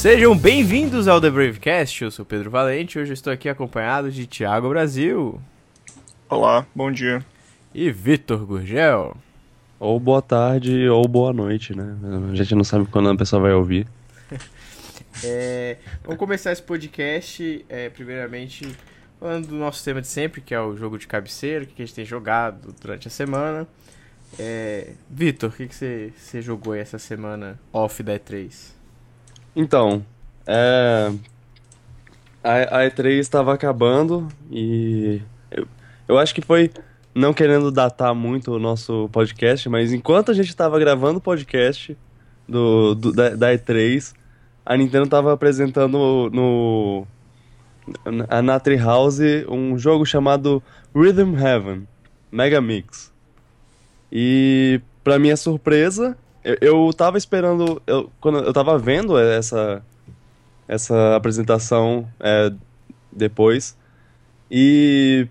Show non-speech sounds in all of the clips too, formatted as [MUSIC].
Sejam bem-vindos ao The Bravecast, eu sou Pedro Valente hoje eu estou aqui acompanhado de Thiago Brasil. Olá, bom dia. E Vitor Gurgel. Ou boa tarde ou boa noite, né? A gente não sabe quando a pessoa vai ouvir. [LAUGHS] é, vamos começar esse podcast, é, primeiramente, falando do nosso tema de sempre, que é o jogo de cabeceira, o que a gente tem jogado durante a semana. É, Vitor, o que, que você, você jogou aí essa semana off da E3? Então, é, a, a E3 estava acabando e eu, eu acho que foi, não querendo datar muito o nosso podcast, mas enquanto a gente estava gravando o podcast do, do da, da, E3, a Nintendo estava apresentando no, na, na Treehouse um jogo chamado Rhythm Heaven Mega Mix. E, para minha surpresa, eu, eu tava esperando. Eu, quando eu tava vendo essa, essa apresentação é, depois. E.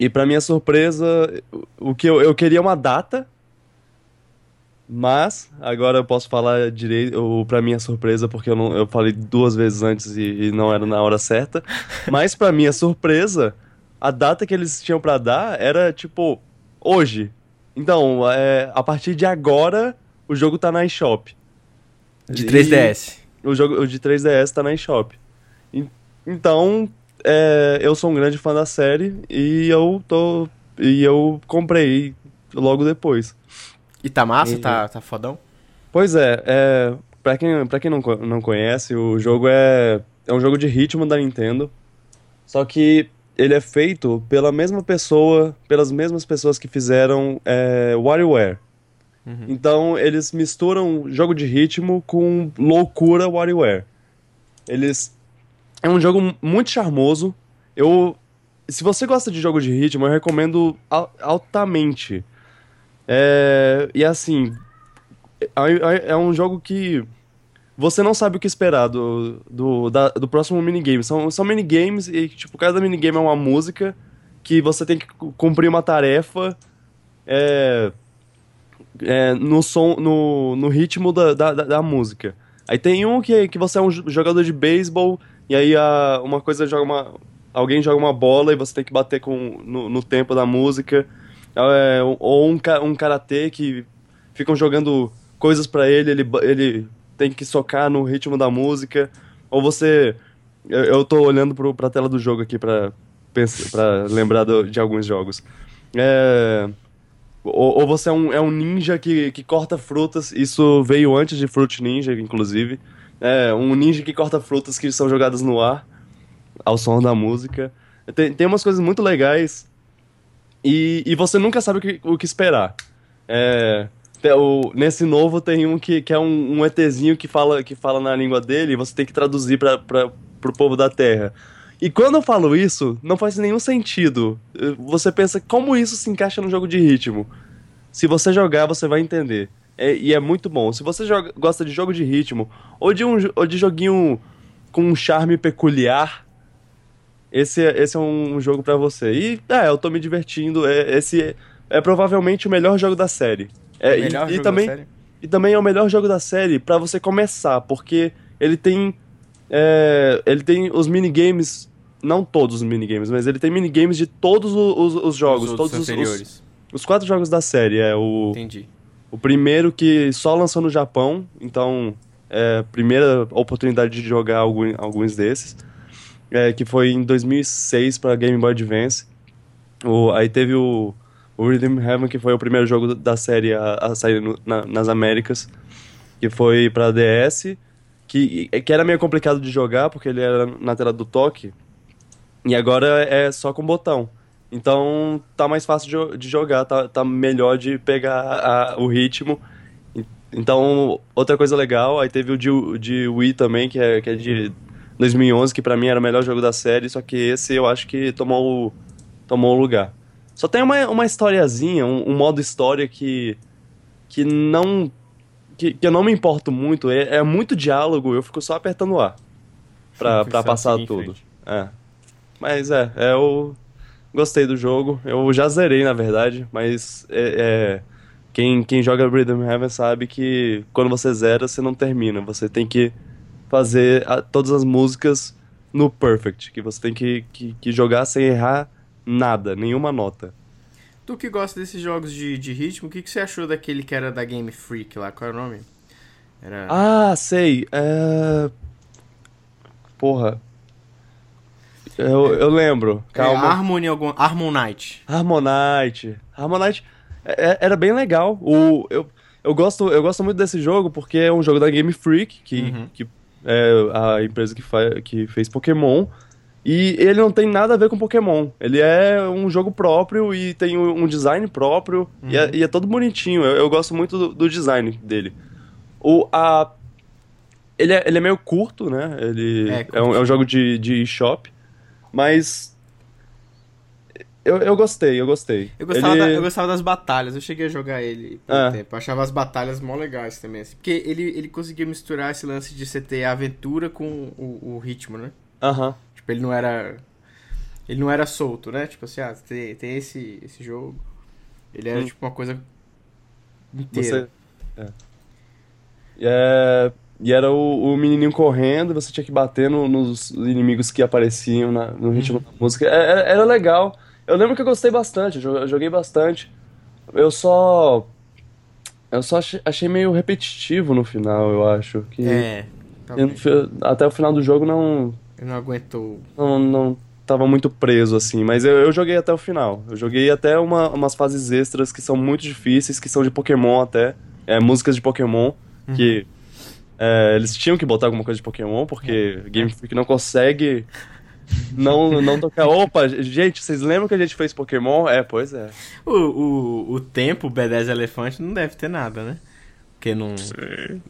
E pra minha surpresa, o que eu, eu queria uma data. Mas, agora eu posso falar direito, ou pra minha surpresa, porque eu, não, eu falei duas vezes antes e, e não era na hora certa. [LAUGHS] Mas, pra minha surpresa, a data que eles tinham para dar era tipo hoje. Então, é, a partir de agora, o jogo tá na eShop. De 3DS. E o jogo o de 3DS tá na eShop. Então, é, eu sou um grande fã da série e eu tô. E eu comprei logo depois. E tá massa? E... Tá, tá fodão? Pois é, é pra quem, pra quem não, não conhece, o jogo é, é um jogo de ritmo da Nintendo. Só que ele é feito pela mesma pessoa, pelas mesmas pessoas que fizeram é, WarioWare. Uhum. Então eles misturam jogo de ritmo com loucura WarioWare. Eles é um jogo muito charmoso. Eu se você gosta de jogo de ritmo, eu recomendo altamente. É, e assim, é, é um jogo que você não sabe o que esperar do, do, da, do próximo minigame. São, são minigames e, tipo, cada minigame é uma música que você tem que cumprir uma tarefa é, é, no som, no, no ritmo da, da, da, música. Aí tem um que, que você é um jogador de beisebol e aí a, uma coisa joga uma... Alguém joga uma bola e você tem que bater com, no, no tempo da música. É, ou um, um karatê que ficam jogando coisas para ele, ele, ele tem que socar no ritmo da música, ou você. Eu, eu tô olhando pro, pra tela do jogo aqui pra, pra lembrar do, de alguns jogos. É. Ou, ou, você é um, é um ninja que, que corta frutas, isso veio antes de Fruit Ninja, inclusive. É, um ninja que corta frutas que são jogadas no ar, ao som da música. Tem, tem umas coisas muito legais e, e você nunca sabe o que, o que esperar. É, o, nesse novo tem um que, que é um, um ETzinho que fala, que fala na língua dele e você tem que traduzir para pro povo da Terra. E quando eu falo isso, não faz nenhum sentido. Você pensa como isso se encaixa no jogo de ritmo. Se você jogar, você vai entender. É, e é muito bom. Se você joga, gosta de jogo de ritmo, ou de, um, ou de joguinho com um charme peculiar, esse, esse é um jogo para você. E, é, eu tô me divertindo. É, esse é, é provavelmente o melhor jogo da série. É, e, e também, e também é o melhor jogo da série para você começar, porque ele tem. É, ele tem os minigames. Não todos os minigames, mas ele tem minigames de todos os, os, os jogos. Os todos os, os, os, quatro jogos da série. É o. Entendi. O primeiro que só lançou no Japão, então é a primeira oportunidade de jogar algum, alguns desses. É, que foi em 2006 para Game Boy Advance. O, aí teve o o Rhythm Heaven, que foi o primeiro jogo da série a, a sair no, na, nas Américas, que foi para DS, que, que era meio complicado de jogar, porque ele era na tela do toque, e agora é só com botão. Então tá mais fácil de, de jogar, tá, tá melhor de pegar a, o ritmo. Então, outra coisa legal, aí teve o de, de Wii também, que é, que é de 2011, que para mim era o melhor jogo da série, só que esse eu acho que tomou, tomou o lugar. Só tem uma, uma historiazinha, um, um modo história que. que não. Que, que eu não me importo muito. É, é muito diálogo, eu fico só apertando o A. Pra, pra passar tudo. É. Mas é, é, eu gostei do jogo. Eu já zerei, na verdade, mas é, é, quem, quem joga Rhythm Heaven sabe que quando você zera, você não termina. Você tem que fazer a- todas as músicas no perfect, que você tem que, que, que jogar sem errar nada, nenhuma nota. Tu que gosta desses jogos de, de ritmo, o que, que você achou daquele que era da Game Freak lá? Qual era o nome? Era. Ah, sei. É... Porra. Eu, eu lembro. É, Calma. Harmony algum. Harmonite. Harmonite. Harmonite é- é- era bem legal. O, eu, eu, gosto, eu gosto muito desse jogo porque é um jogo da Game Freak, que, Uhum. que é a empresa que, fa que fez Pokémon. E ele não tem nada a ver com Pokémon. Ele é um jogo próprio e tem um um design próprio. E, é, e é todo bonitinho. Eu, eu gosto muito do, do design dele. O, a, ele, é, ele é meio curto, né? Ele É, é, um, é um jogo de, de shop. Mas. Eu, eu gostei, eu gostei. Eu gostava, Ele- da- eu gostava das batalhas, eu cheguei a jogar ele por um Ah. tempo. Eu achava as batalhas mó legais também. assim, porque ele, ele conseguia misturar esse lance de você ter a aventura com o, o ritmo, né? Aham. Tipo, ele não era. Ele não era solto, né? Tipo assim, ah, tem, tem esse, esse jogo. Ele era Hum. tipo uma coisa inteira. Você. É. E, é- e era o, o menininho correndo, você tinha que bater no- nos inimigos que apareciam na- no ritmo da música. É- Era, era legal. Eu lembro que eu gostei bastante, eu jo- eu joguei bastante. Eu só. Eu só achei, achei meio repetitivo no final, eu acho. Que É. eu até o final do jogo não, Ele não aguentou. não, não tava muito preso assim, mas eu, eu joguei até o final. Eu joguei até uma- umas fases extras que são muito difíceis, que são de Pokémon até, é, músicas de Pokémon, que é, eles tinham que botar alguma coisa de Pokémon, porque Game Freak não consegue não, não tocar. [LAUGHS] Opa, gente, vocês lembram que a gente fez Pokémon? É, pois é. O, o, o tempo B10 Elefante não deve ter nada, né? Porque não,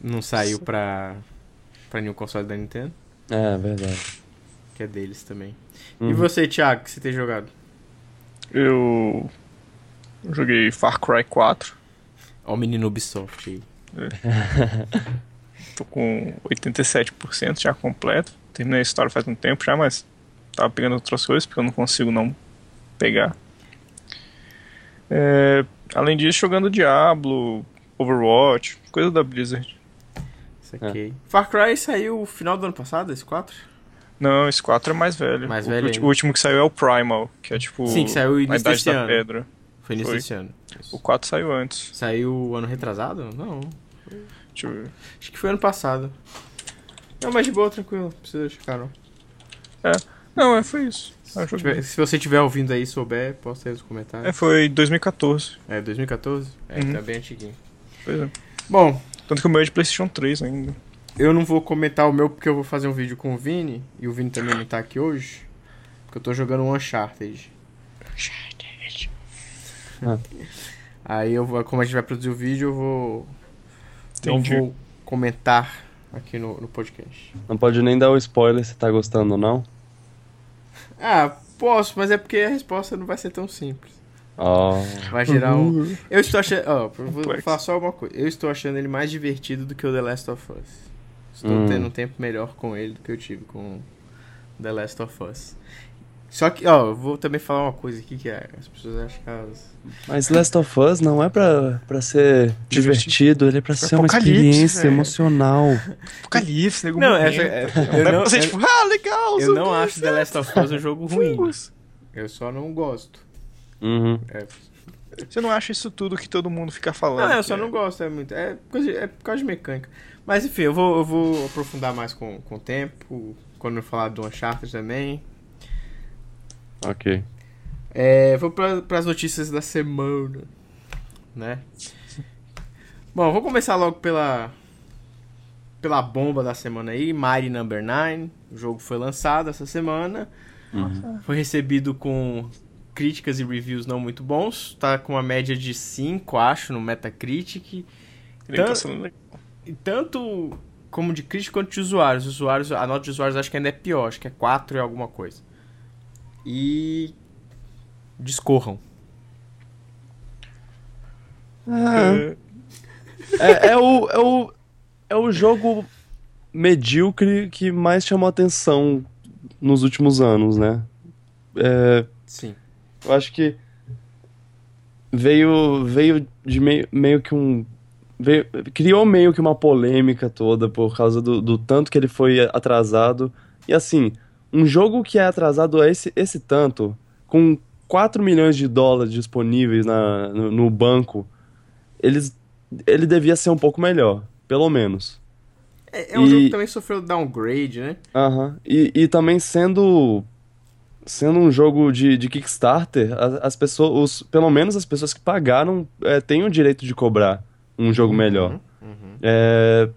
não saiu pra, pra nenhum console da Nintendo, É, verdade. que é deles também. E Uhum. você, Thiago, que você tem jogado? Eu joguei Far Cry 4. Ó o menino Ubisoft aí. [LAUGHS] Tô com 87% já completo. Terminei a história faz um tempo já, mas tava pegando outras coisas porque eu não consigo não pegar. É, além disso, jogando Diablo, Overwatch, coisa da Blizzard. Saquei. Far Cry saiu no final do ano passado, esse 4? Não, esse 4 é mais velho. Mais o, velho o último que saiu é o Primal, que é tipo Sim, que saiu início Idade desse da ano. Pedra. Foi início Foi. desse ano. Isso. O 4 saiu antes. Saiu ano retrasado? Não. Deixa eu ver. Acho que foi ano passado. Não, mas de boa, tranquilo. Não precisa checar, não. Não, é, foi isso. Se, tiver- se você estiver ouvindo aí e souber, posta aí nos É, comentários. foi 2014. É, 2014? É, Uhum. tá bem antiguinho. Pois é. Bom, Tanto que o meu é de PlayStation 3 ainda. eu não vou comentar o meu porque eu vou fazer um vídeo com o Vini. E o Vini também não tá aqui hoje. Porque eu tô jogando um Uncharted. Ah. Aí eu vou, como a gente vai produzir o vídeo, eu vou. Entendi. Eu vou comentar aqui no, no podcast. Não pode nem dar o spoiler se tá gostando ou não. Ah, posso, mas é porque a resposta não vai ser tão simples. Ó. Vai gerar um. Eu estou achando. Ó, eu vou falar só uma coisa. Eu estou achando ele mais divertido do que o The Last of Us. Estou Hum. tendo um tempo melhor com ele do que eu tive com The Last of Us. Só que, ó, eu vou também falar uma coisa aqui que é, as pessoas acham que elas. Mas Last of Us não é pra, pra ser divertido, ele é pra ser uma experiência emocional. Apocalipse, nego Não, essa, é, Não eu é não, pra você, eu, tipo, ah, legal, eu não acho The Last of Us um jogo ruim. Eu só não gosto. Uhum. É, Você não acha isso tudo que todo mundo fica falando? Não, eu só é- não gosto, é muito. É, coisa, é por causa de mecânica. Mas enfim, eu vou, eu vou aprofundar mais com, com o tempo. Quando eu falar do Uncharted também. Ok. É, vou para as notícias da semana, né? Bom, vou começar logo pela pela bomba da semana aí, Mighty Number 9. O jogo foi lançado essa semana. Foi recebido com críticas e reviews não muito bons. Tá com uma média de 5, acho, no Metacritic. Ele tá. E tanto como de crítica quanto de usuários. Os usuários, a nota de usuários acho que ainda é pior, acho que é 4 e alguma coisa. E discorram. É, É, é o, é, o, é o jogo medíocre que mais chamou atenção nos últimos anos, né? É, Sim. Eu acho que veio, veio de meio, meio que um, veio- criou meio que uma polêmica toda por causa do, do tanto que ele foi atrasado. E assim, um jogo que é atrasado a esse, esse tanto, com 4 milhões de dólares disponíveis na, no, no banco, eles, ele devia ser um pouco melhor, pelo menos. É, é um E- jogo que também sofreu downgrade, né? Aham. E, e também sendo sendo um jogo de, de Kickstarter, as, pessoas, os, pelo menos as pessoas que pagaram é, têm o direito de cobrar um jogo melhor. É,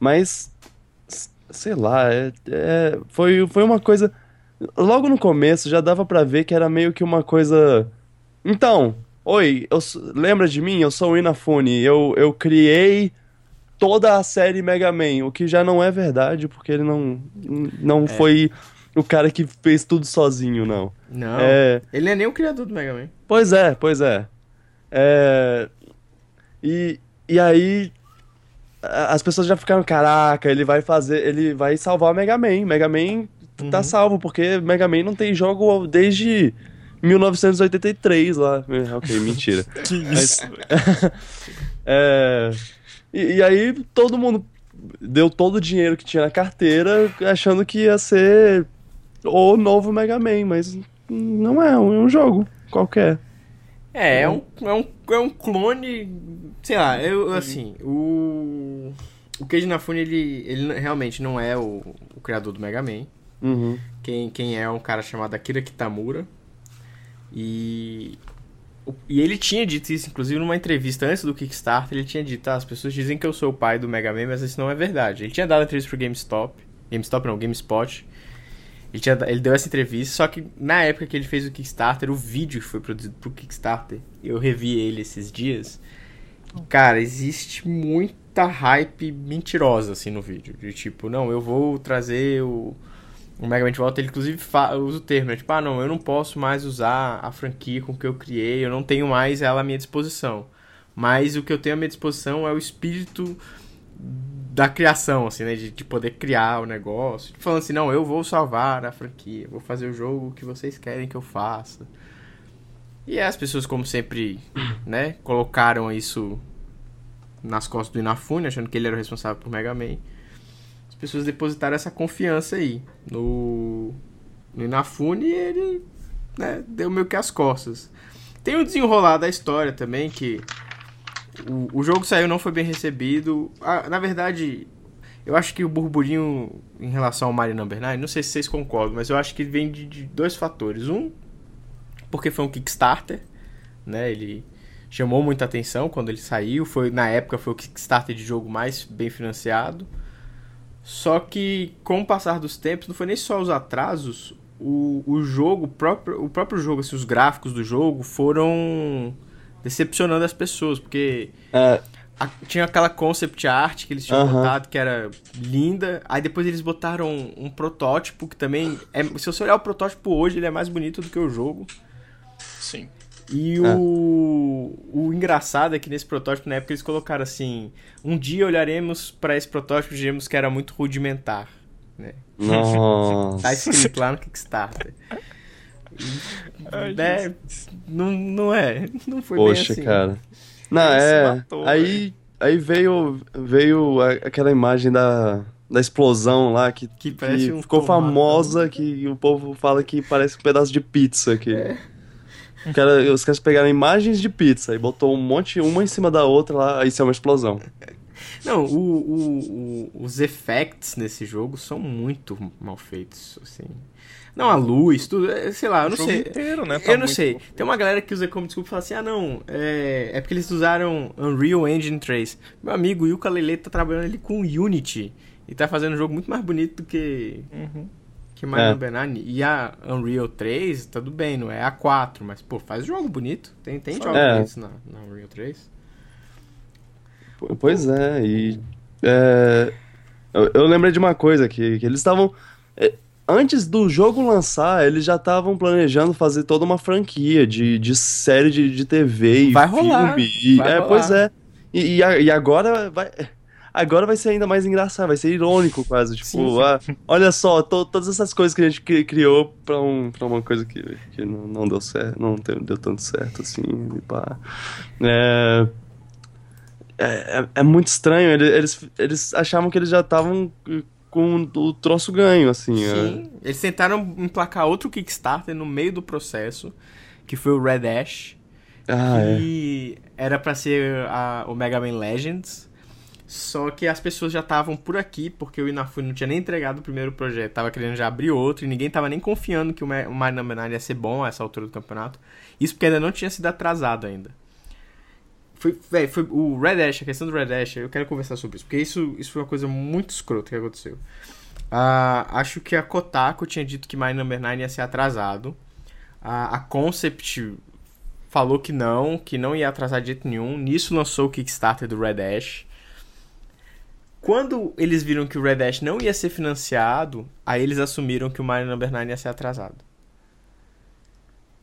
mas sei lá, é, é, foi, foi uma coisa. Logo no começo já dava pra ver que era meio que uma coisa. Então, oi, eu, lembra de mim? Eu sou o Inafune. Eu, eu criei toda a série Mega Man, o que já não é verdade, porque ele não, não foi o cara que fez tudo sozinho, não. Não. É, Ele é nem o criador do Mega Man. Pois é, pois é. É, E, e aí as pessoas já ficaram, caraca, ele vai fazer, ele vai salvar o Mega Man. Mega Man tá Uhum. salvo, porque Mega Man não tem jogo desde 1983 lá. É, Ok, mentira. [LAUGHS] Que isso? [LAUGHS] É, e, e aí todo mundo deu todo o dinheiro que tinha na carteira, achando que ia ser o novo Mega Man, mas não é, é um jogo qualquer. É, é um, é um, é um clone. Sei lá, eu, assim, o. O Keiji Inafune, ele, ele realmente não é o, o criador do Mega Man. Uhum. Quem, quem é um cara chamado Akira Kitamura. E. E ele tinha dito isso, inclusive, numa entrevista antes do Kickstarter, ele tinha dito, ah, as pessoas dizem que eu sou o pai do Mega Man, mas isso não é verdade. Ele tinha dado entrevista pro GameStop. GameStop não, GameSpot. Ele, tinha, ele deu essa entrevista, só que na época que ele fez o Kickstarter, o vídeo que foi produzido pro Kickstarter, eu revi ele esses dias. Cara, existe muita hype mentirosa assim no vídeo. De tipo, não, eu vou trazer o, o Mega Man de volta. Ele inclusive usa o termo, né? Tipo, ah, não, eu não posso mais usar a franquia com que eu criei, eu não tenho mais ela à minha disposição. Mas o que eu tenho à minha disposição é o espírito da criação, assim, né? De, de poder criar o negócio. Tipo, falando assim, não, eu vou salvar a franquia, vou fazer o jogo que vocês querem que eu faça. E as pessoas, como sempre, [COUGHS] né, colocaram isso nas costas do Inafune, achando que ele era o responsável por Mega Man. As pessoas depositaram essa confiança aí no, no Inafune e ele né, deu meio que as costas. Tem o desenrolar da história também, que o, o jogo saiu não foi bem recebido. Ah, na verdade, eu acho que o burburinho em relação ao Mario Number 9, não sei se vocês concordam, mas eu acho que vem de, de dois fatores. Um, porque foi um Kickstarter, né? Ele chamou muita atenção quando ele saiu. Foi, na época foi o Kickstarter de jogo mais bem financiado. Só que com o passar dos tempos, não foi nem só os atrasos, o, o jogo, o próprio, o próprio jogo, assim, os gráficos do jogo foram decepcionando as pessoas, porque É, a- tinha aquela concept art que eles tinham Aham. botado que era linda. Aí depois eles botaram um, protótipo que também. É, se você olhar o protótipo hoje, ele é mais bonito do que o jogo. Sim. E É. o, o engraçado é que nesse protótipo, na época, eles colocaram assim: um dia olharemos para esse protótipo e diremos que era muito rudimentar. Né? nossa. Tá escrito lá no Kickstarter. [LAUGHS] Né? Não, não é. Não foi Poxa, bem assim. cara. Não, Ele é. matou, aí, aí veio, veio a- aquela imagem da, da explosão lá que, Que parece um ficou famosa, que o povo fala que parece um pedaço de pizza. Que... É. Cara- os caras pegaram imagens de pizza e botou um monte, uma em cima da outra lá, isso é uma explosão. Não, o, o- o- os effects nesse jogo são muito mal feitos, assim. Não, a luz, tudo, é, sei lá, eu não o jogo sei. inteiro, né? tá eu não muito- sei. Tem uma galera que usa como desculpa e fala assim: ah, não, é, é porque eles usaram Unreal Engine 3. Meu amigo, o Yuka Lele tá trabalhando ali com Unity e tá fazendo um jogo muito mais bonito do que, Uhum. que Mario É. 9. E a Unreal 3, tudo bem, não é a 4, mas, pô, faz jogo bonito. Tem, tem jogos É. bonitos na, na Unreal 3. Pois é, e. é, eu, eu lembrei de uma coisa que, que eles estavam. é, Antes do jogo lançar, eles já estavam planejando fazer toda uma franquia de, de série de, de TV e Vai rolar, filme. E, vai é, rolar. pois é. E, e, e agora vai. Agora vai ser ainda mais engraçado, vai ser irônico quase. Tipo, Sim, sim. ah, olha só, to- todas essas coisas que a gente cri- criou pra, um, pra uma coisa que, que não, não deu certo, não deu, tanto certo assim. E pá. É, é, é, é muito estranho. Ele- Eles, eles achavam que eles já estavam com o troço ganho, assim. é. Sim. Eles tentaram emplacar outro Kickstarter no meio do processo, que foi o Red Ash. Ah, é. que era pra ser a- o Mega Man Legends. Só que as pessoas já estavam por aqui, porque o Inafune não tinha nem entregado o primeiro projeto, tava querendo já abrir outro, e ninguém tava nem confiando que o Ma- o Mario Number 9 ia ser bom a essa altura do campeonato. Isso porque ainda não tinha sido atrasado ainda. Foi, foi o Red Ash, a questão do Red Ash, eu quero conversar sobre isso, porque isso, isso foi uma coisa muito escrota que aconteceu. Ah, acho que a Kotaku tinha dito que Mario Number 9 ia ser atrasado. A, a Concept falou que não, que não ia atrasar de jeito nenhum. Nisso lançou o Kickstarter do Red Ash. Quando eles viram que o Red Ash não ia ser financiado, aí eles assumiram que o Mario Number 9 ia ser atrasado.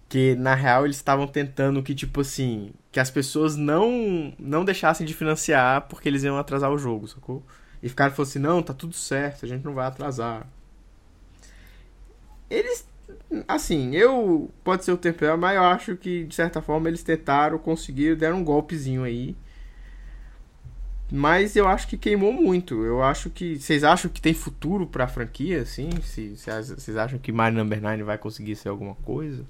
Que na real eles estavam tentando que tipo assim, que as pessoas não não deixassem de financiar porque eles iam atrasar o jogo, sacou? E ficaram falando assim: "Não, tá tudo certo, a gente não vai atrasar". Eles assim, eu pode ser o tempero, mas eu acho que de certa forma eles tentaram, conseguiram, deram um golpezinho aí. Mas eu acho que queimou muito. Eu acho que. Vocês acham que tem futuro pra franquia, assim? Vocês acham que Mario Number 9 vai conseguir ser alguma coisa?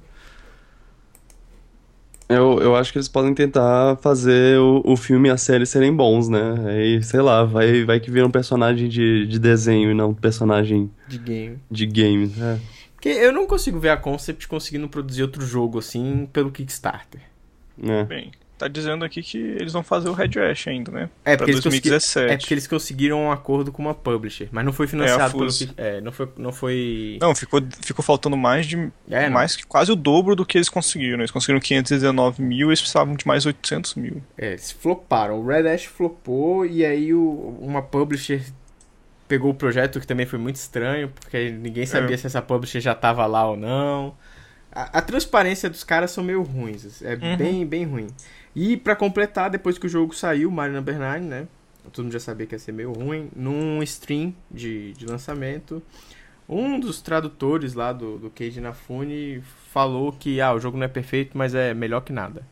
Eu, eu acho que eles podem tentar fazer o, o filme e a série serem bons, né? Aí, sei lá, vai, vai que vira um personagem de, de desenho e não um personagem De game. de game. É. Porque eu não consigo ver a Concept conseguindo produzir outro jogo assim pelo Kickstarter. É. Bem, tá dizendo aqui que eles vão fazer o Red Ash ainda, né? É pra porque, eles conseguiram, 2017. é porque eles conseguiram um acordo com uma publisher, mas não foi financiado É, pelo é, não foi não foi Não, ficou, ficou faltando mais de. É, mais que quase o dobro do que eles conseguiram. Eles conseguiram 519 mil eles precisavam de mais 800 mil. É, eles floparam. O Red Ash flopou e aí o- uma publisher pegou o projeto, que também foi muito estranho, porque ninguém sabia É. se essa publisher já tava lá ou não. A, a transparência dos caras são meio ruins, é Uhum. bem, bem ruim. E pra completar, depois que o jogo saiu, Mario Number 9, né? Todo mundo já sabia que ia ser meio ruim. Num stream de, de lançamento, um dos tradutores lá do, do Keiji Inafune falou que ah, o jogo não é perfeito, mas é melhor que nada.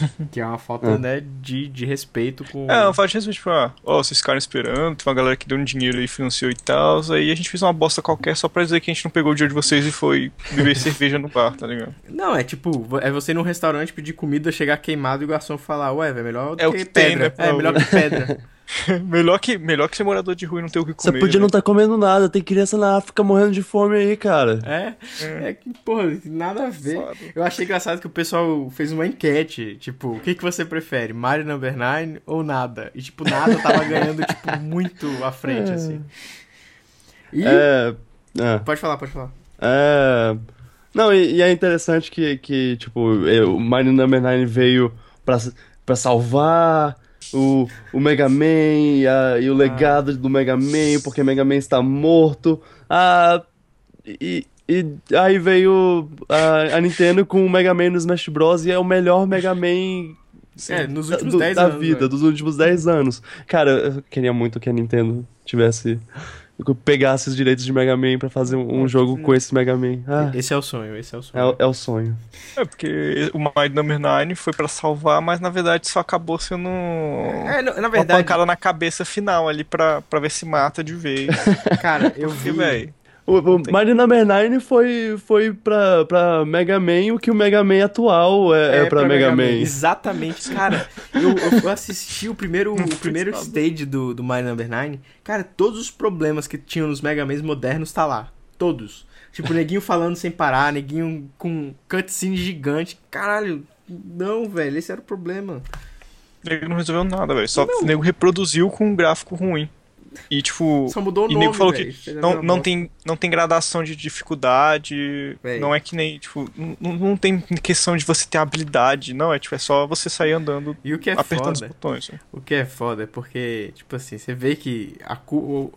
[LAUGHS] Que é uma falta, É. né, de, de respeito com. É, eu falo de respeito, tipo, ah, ó, vocês ficaram esperando, tem uma galera que deu um dinheiro e financiou e tal, aí a gente fez uma bosta qualquer só pra dizer que a gente não pegou o dinheiro de vocês e foi beber [LAUGHS] cerveja no bar, tá ligado? Não, é tipo, é você ir num restaurante pedir comida, chegar queimado e o garçom falar, ué, é melhor É o que, que tem, pedra. né, é, melhor que pedra. [LAUGHS] [LAUGHS] melhor, que, melhor que ser morador de rua e não ter o que Você comer. podia não né? estar comendo nada, tem criança na África morrendo de fome aí, cara. É, é que, porra, nada a ver. Foda. Eu achei engraçado que o pessoal fez uma enquete, tipo, o que, que você prefere, Mario Number 9 ou nada? E, tipo, nada tava [LAUGHS] ganhando, tipo, muito à frente, assim. E... É. é. Pode falar, pode falar. É. Não, e, e é interessante que, que tipo, o Mario Number 9 veio pra, pra salvar o, o Mega Man e, a- e o legado do Mega Man, porque Mega Man está morto. Ah, e, e aí veio a, a Nintendo com o Mega Man no Smash Bros. e é o melhor Mega Man É, nos da- últimos 10 da anos. vida, velho. dos últimos 10 anos. Cara, eu queria muito que a Nintendo tivesse. Pegasse os direitos de Mega Man pra fazer um, um jogo com esse Mega Man. Ah, Esse é o sonho, esse é o é, sonho. o- é o sonho. É, porque o Mario Number 9 foi pra salvar, mas na verdade só acabou sendo É, na, na uma verdade, pancada na cabeça final ali pra, pra ver se mata de vez. [LAUGHS] cara, eu Porque, vi... O, o Mario Number 9 foi, foi pra, pra Mega Man o que o Mega Man atual é, é, pra, Mega, Man. Exatamente, cara. Eu, eu assisti o primeiro, [LAUGHS] o primeiro stage do, do Mario Number 9. Cara, todos os problemas que tinham nos Mega Mans modernos tá lá. Todos. Tipo, neguinho falando sem parar, neguinho com cutscene gigante. Caralho, não, velho, esse era o problema. ele não resolveu nada, velho. Só Não. o nego reproduziu com um gráfico ruim. E tipo. Só mudou o E nome, nego falou velho. que não, não, tem, não tem gradação de dificuldade. Véi. Não é que nem, tipo, não, não tem questão de você ter habilidade. Não, é tipo, é só você sair andando, E o que é apertando os foda, botões. né? o que é foda é porque, tipo assim, você vê que a,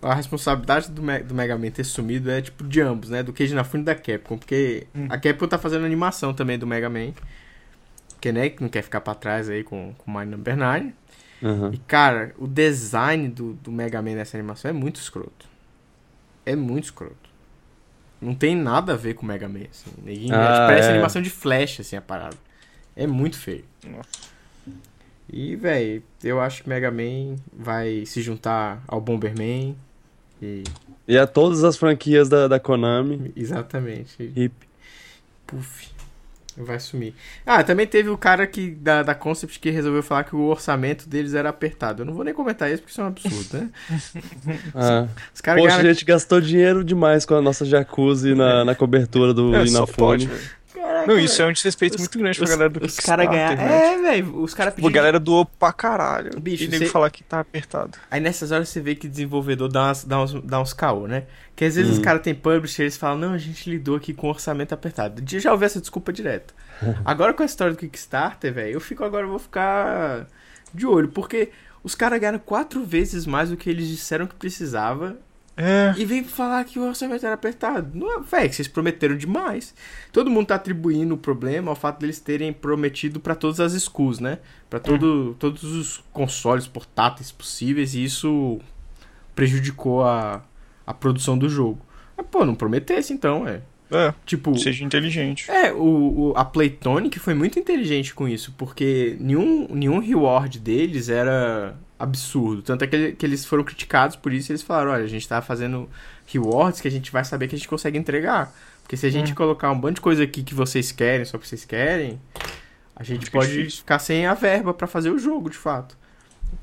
a responsabilidade do, Me- do Mega Man ter sumido é, tipo, de ambos, né? Do Keiji Inafune e da Capcom. Porque Hum. a Capcom tá fazendo animação também do Mega Man. Porque, né, que não quer ficar pra trás aí com o Mario Number 9. Aham. E, cara, o design do, do Mega Man nessa animação é muito escroto. É muito escroto. Não tem nada a ver com o Mega Man, assim. Neguinho, Ah, é, parece é. animação de flash, assim, a parada. É muito feio. Nossa. E, velho, eu acho que Mega Man vai se juntar ao Bomberman. E. E a todas as franquias da, da Konami. Exatamente. Hip. Puf. Vai sumir. Ah, também teve o cara que da, da Concept que resolveu falar que o orçamento deles era apertado. Eu não vou nem comentar isso porque isso é um absurdo, né? [LAUGHS] Ah. Os Poxa, a ganharam. gente gastou dinheiro demais com a nossa jacuzzi na, na cobertura do É, Inafone. pode, velho. Caraca, Não, isso é um desrespeito muito grande pra os, galera do Os caras Kickstarter, ganharam. velho. É, velho. Os caras Tipo, a pediram. galera doou pra caralho. Bicho, e nego cê- falar que tá apertado. Aí nessas horas você vê que desenvolvedor dá, umas, dá, uns, dá uns caô, né? Que às vezes Hum. os caras têm publisher eles falam, não, a gente lidou aqui com orçamento apertado. Eu já ouvi essa desculpa direto. [LAUGHS] Agora com a história do Kickstarter, velho, eu fico agora, eu vou ficar de olho, porque os caras ganharam quatro vezes mais do que eles disseram que precisava É. e vem falar que o orçamento era apertado. Não é, velho, vocês prometeram demais. Todo mundo tá atribuindo o problema ao fato deles terem prometido pra todas as SKUs, né? Pra todo, todos os consoles portáteis possíveis e isso prejudicou a, a produção do jogo. Mas, pô, não prometesse então, é. É, Tipo, seja inteligente. é, o, o- a Playtonic foi muito inteligente com isso, porque nenhum, nenhum reward deles era absurdo. Tanto é que, ele- que eles foram criticados por isso, eles falaram, olha, a gente tá fazendo rewards que a gente vai saber que a gente consegue entregar. Porque se a gente colocar um bando de coisa aqui que vocês querem, só que vocês querem, a gente Fica pode difícil. ficar sem a verba pra fazer o jogo, de fato.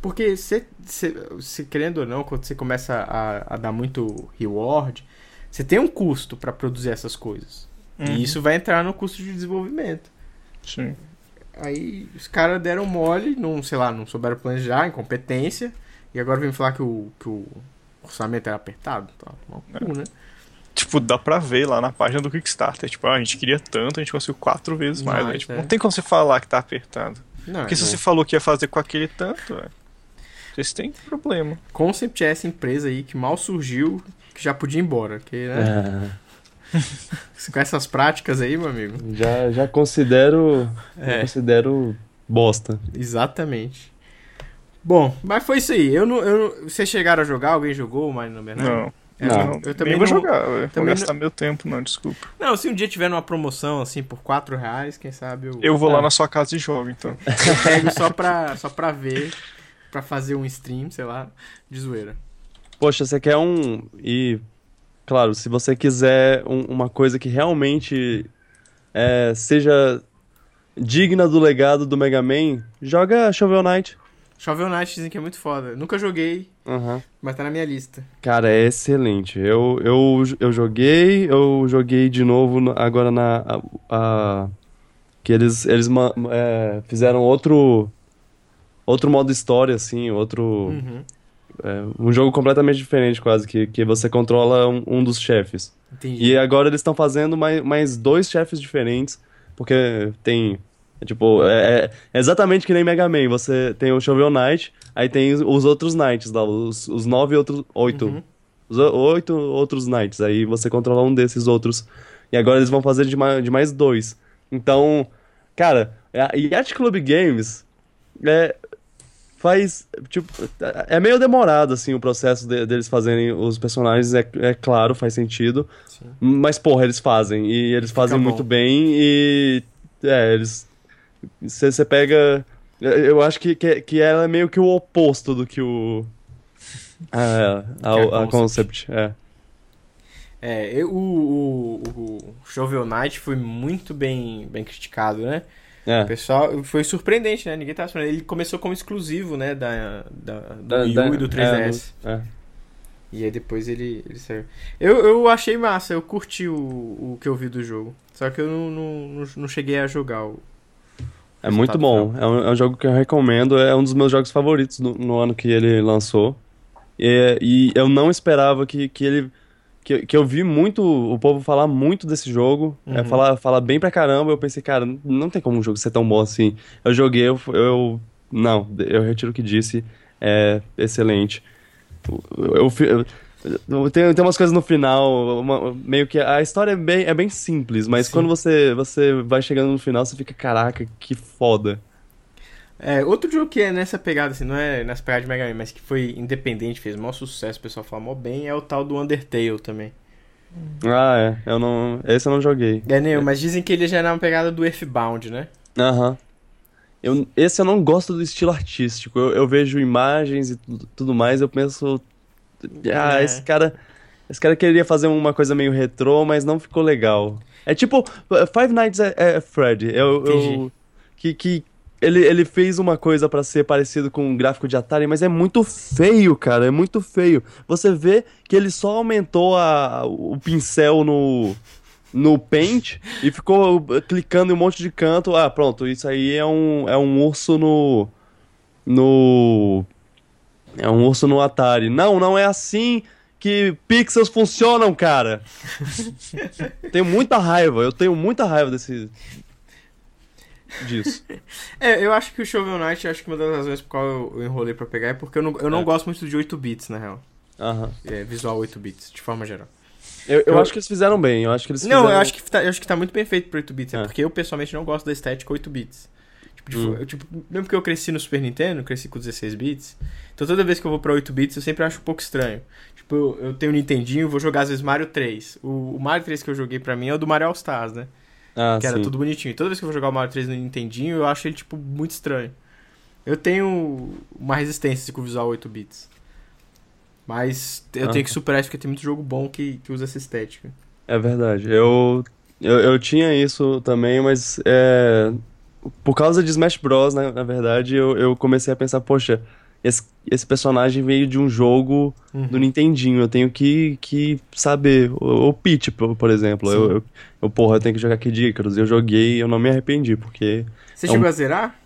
Porque você, querendo ou não, quando você começa a, a dar muito reward, você tem um custo pra produzir essas coisas. Uhum. E isso vai entrar no custo de desenvolvimento. Sim. Aí os caras deram mole, não, sei lá, não souberam planejar, incompetência. E agora vem falar que o, que o orçamento era apertado. Tá, um cu, né? Tipo, dá pra ver lá na página do Kickstarter. Tipo, ah, a gente queria tanto, a gente conseguiu quatro vezes mais. Mais, né? Tipo, é. Não tem como você falar que tá apertado. Não, Porque se não. você falou que ia fazer com aquele tanto, velho. Vocês têm problema. Concept é essa empresa aí que mal surgiu, que já podia ir embora. Que, né? [LAUGHS] Com essas práticas aí, meu amigo. já, já considero. já É. considero bosta. Exatamente. Bom, mas foi isso aí. Eu não, eu não- Vocês chegaram a jogar? Alguém jogou o Mario Number Nine? Não. É, Não. eu, eu também Nem vou não- jogar, velho. Vou gastar meu tempo, não, desculpa. Não, se um dia tiver numa promoção, assim, por 4 reais, quem sabe eu, Eu vou lá Ah. na sua casa e jogo, então. [LAUGHS] eu pego só pra, só pra ver, pra fazer um stream, sei lá, de zoeira. Poxa, você quer um. E, claro, se você quiser um- uma coisa que realmente é, seja digna do legado do Mega Man, joga Shovel Knight. Shovel Knight dizem que é muito foda. Nunca joguei, Aham. mas tá na minha lista. Cara, é excelente. Eu, eu, eu joguei, eu joguei de novo no- agora na. a- a- que eles, eles é, fizeram outro. Outro modo história, assim, outro. Uhum, é, um jogo completamente diferente, quase, que, que você controla um, um dos chefes. entendi. E agora eles estão fazendo mais, mais dois chefes diferentes, porque tem. é tipo, é, é exatamente que nem Mega Man. Você tem o Shovel Knight, aí tem os, os outros Knights lá, os, os nove outros. Oito. Uhum. Os oito outros Knights. Aí você controla um desses outros. E agora eles vão fazer de mais, de mais dois. Então, cara, a Yacht Club Games é, faz. Tipo, é meio demorado, assim, o processo de- deles fazerem os personagens. É, é claro, faz sentido. Sim. Mas, porra, eles fazem. E eles fazem muito bem. E. É, eles. Você pega. Eu acho que, que, que ela é meio que o oposto do que o. A, a, [LAUGHS] Que a a concept. É. É, eu- o, o, o Shovel Knight foi muito bem, bem criticado, né? O É. pessoal foi surpreendente, né? Ninguém tava esperando. Ele começou como exclusivo, né? Da, da, do Da- Wii U e do 3DS. É, é. E aí depois ele, ele saiu. Eu, eu achei massa, eu curti o, o que eu vi do jogo. Só que eu não, não, não, cheguei a jogar o. É muito bom. É um, é um jogo que eu recomendo. É um dos meus jogos favoritos no, no ano que ele lançou. E, e eu não esperava que, que ele. Que, que eu vi muito o povo falar muito desse jogo. É, Uhum. falar, falar bem pra caramba. Eu pensei, cara, não tem como um jogo ser tão bom assim. Eu joguei, eu. eu não, eu retiro o que disse. É excelente. Eu, eu- eu- tem, tem umas coisas no final, uma- meio que a história é bem, é bem simples, mas Sim. quando você, você vai chegando no final, você fica, caraca, que foda. É, outro jogo que é nessa pegada, assim, não é nessa pegada de Mega Man, mas que foi independente, fez maior sucesso, o pessoal fala mó bem, é o tal do Undertale também. Ah, é, eu não, esse eu não joguei. É, nem eu, mas dizem que ele já é na pegada do Earthbound, né? Aham. Eu, esse eu não gosto do estilo artístico. Eu, eu vejo imagens e tudo, tudo mais, eu penso. Ah, É. esse cara. Esse cara queria fazer uma coisa meio retrô, mas não ficou legal. É tipo, Five Nights at at Freddy. Eu, eu, que, que ele, ele fez uma coisa pra ser parecido com um gráfico de Atari, mas é muito feio, cara. É muito feio. Você vê que ele só aumentou a, o pincel no, no Paint e ficou clicando em um monte de canto. Ah, pronto, isso aí é um, é um urso no. No. É um urso no Atari. Não, não é assim que pixels funcionam, cara. [LAUGHS] tenho muita raiva, eu tenho muita raiva desse. Disso. [LAUGHS] É, eu acho que o Shovel Knight, acho que uma das razões por qual eu enrolei pra pegar é porque eu não, eu não É. gosto muito de 8 bits, na real. Aham. É, visual 8 bits, de forma geral. Eu, eu Eu- acho que eles fizeram bem, eu acho que eles Não, fizeram... eu acho, que tá, eu acho que tá muito bem feito pro 8 bits. É. É. porque eu pessoalmente não gosto da estética 8 bits. Tipo, de- Hum. eu, tipo, mesmo que eu cresci no Super Nintendo, cresci com 16 bits. Então toda vez que eu vou pra 8 bits, eu sempre acho um pouco estranho. Tipo, eu, eu tenho um Nintendinho, vou jogar às vezes Mario 3. O, o Mario 3 que eu joguei pra mim é o do Mario All Stars, né? Ah, que era sim. tudo bonitinho. E toda vez que eu vou jogar o Mario 3 no Nintendinho, eu acho ele, tipo, muito estranho. Eu tenho uma resistência com o visual 8 bits. Mas eu Ah. tenho que superar isso porque tem muito jogo bom que, que usa essa estética. É verdade. Eu, eu, eu tinha isso também, mas é, por causa de Smash Bros, né, na verdade, eu, eu comecei a pensar, poxa, esse, esse personagem veio de um jogo Uhum. do Nintendinho, eu tenho que, que saber. O, o Peach, por, exemplo, eu, eu, eu, porra, eu tenho que jogar Kid Icarus. Eu joguei e eu não me arrependi, porque Você É chegou um- a zerar?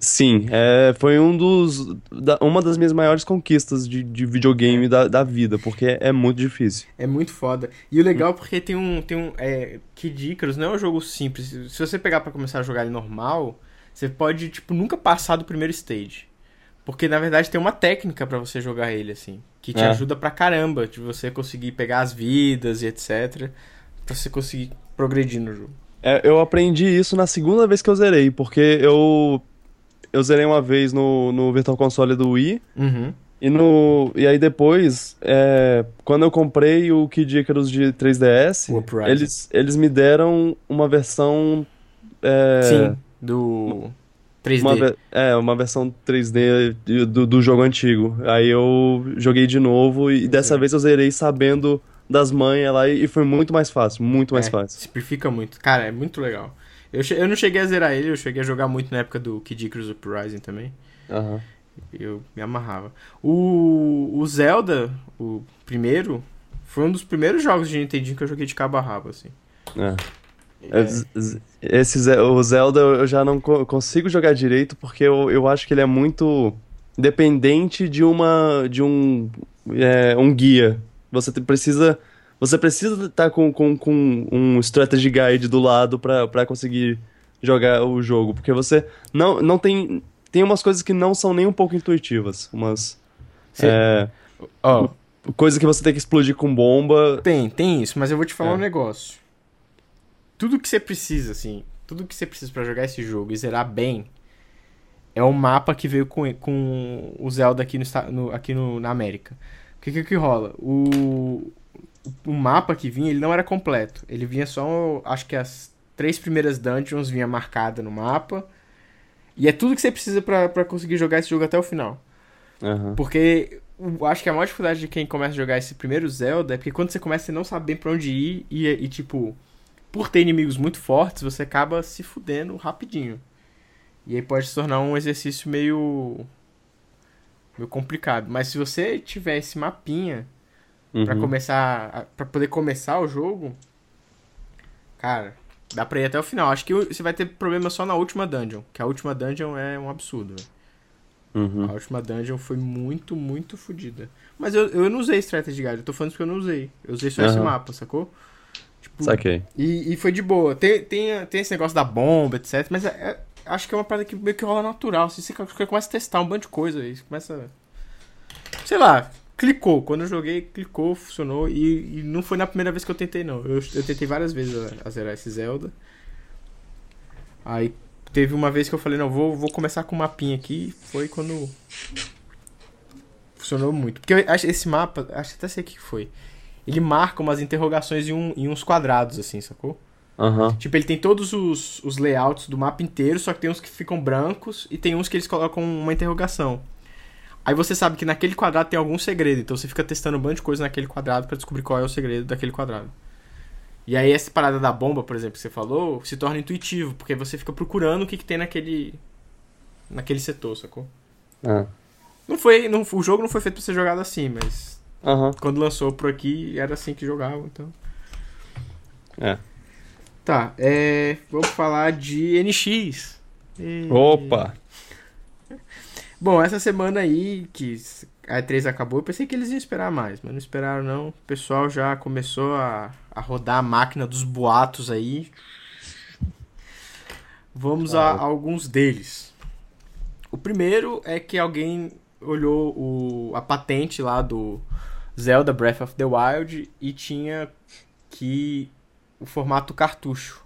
Sim, é, foi um dos, da- uma das minhas maiores conquistas de, de videogame da, da vida, porque é muito difícil. É muito foda. E o legal é porque tem um. Tem um é, Kid Icarus não é um jogo simples. Se você pegar pra começar a jogar ele normal, você pode, tipo, nunca passar do primeiro stage. Porque na verdade tem uma técnica pra você jogar ele, assim. Que te É. ajuda pra caramba. De você conseguir pegar as vidas e etc. Pra você conseguir progredir no jogo. É, eu aprendi isso na segunda vez que eu zerei, porque eu, eu zerei uma vez no, no Virtual Console do Wii, Uhum. e, no, e aí depois, é, quando eu comprei o Kid Icarus de 3DS, O Uprising. eles, eles me deram uma versão... é, Sim, do 3D. Uma, é, uma versão 3D de- do, do jogo antigo. Aí eu joguei de novo e dessa é. vez eu zerei sabendo das manhas lá e foi muito mais fácil, muito mais É, fácil. Simplifica muito. Cara, é muito legal. Eu, eu não cheguei a zerar ele, eu cheguei a jogar muito na época do Kid Icarus Uprising também. Aham. Eu me amarrava. O, o Zelda, o primeiro, foi um dos primeiros jogos de Nintendinho que eu joguei de cabo a rabo, assim. É. É, z- Esse, o Zelda eu já não co- consigo jogar direito porque eu, eu acho que ele é muito dependente de uma de um é, um guia. Você precisa você precisa estar com, com, com um strategy guide do lado pra pra conseguir jogar o jogo, porque você não não tem tem umas coisas que não são nem um pouco intuitivas, umas é, Ó, coisa que você tem que explodir com bomba. tem, tem isso, mas eu vou te falar É. um negócio. Tudo que você precisa, assim, tudo que você precisa pra jogar esse jogo e zerar bem é o mapa que veio com, com o Zelda aqui, no, no- aqui no, na América. O que, que que rola? O, o mapa que vinha, ele não era completo. Ele vinha só, acho que as três primeiras dungeons vinha marcada no mapa. E é tudo que você precisa pra pra conseguir jogar esse jogo até o final. Aham. Porque acho que a maior dificuldade de quem começa a jogar esse primeiro Zelda é porque quando você começa você não sabe bem pra onde ir e, e, tipo, por ter inimigos muito fortes, você acaba se fudendo rapidinho. E aí pode se tornar um exercício meio meio complicado, mas se você tiver esse mapinha pra Uhum. começar, a- pra poder começar o jogo, cara, dá pra ir até o final. Acho que você vai ter problema só na última dungeon, que a última dungeon é um absurdo. Uhum. A última dungeon foi muito, muito fodida. Mas eu, eu não usei Strategy Guide, eu tô falando isso porque eu não usei. Eu usei só esse Aham. mapa, sacou? Tipo, Saquei. e, e foi de boa. Tem, tem, tem esse negócio da bomba, etc. Mas é- é- acho que é uma parada que meio que rola natural. Assim, você, você começa a testar um bando de coisa começa. Sei lá, clicou. Quando eu joguei, clicou, funcionou. E, e não foi na primeira vez que eu tentei, não. Eu, eu tentei várias vezes a, a zerar esse Zelda. Aí teve uma vez que eu falei, não, vou, vou começar com o mapinha aqui. Foi quando. Funcionou muito. Porque eu esse mapa, acho que até sei o que foi. Ele marca umas interrogações em, um, em uns quadrados, assim, sacou? Aham. Tipo, ele tem todos os, os layouts do mapa inteiro, só que tem uns que ficam brancos e tem uns que eles colocam uma interrogação. Aí você sabe que naquele quadrado tem algum segredo, então você fica testando um bando de coisa naquele quadrado pra descobrir qual é o segredo daquele quadrado. E aí essa parada da bomba, por exemplo, que você falou, se torna intuitivo, porque você fica procurando o que, que tem naquele naquele setor, sacou? É. Não foi, não, o jogo não foi feito pra ser jogado assim, mas Aham. quando lançou por aqui era assim que jogava, então. É. Tá, é, vamos falar de NX. E- Opa! Bom, essa semana aí que a E3 acabou, eu pensei que eles iam esperar mais, mas não esperaram não. O pessoal já começou a, a rodar a máquina dos boatos aí. Vamos a, Claro. alguns deles. O primeiro é que alguém olhou o, a patente lá do Zelda Breath of the Wild e tinha que o formato cartucho.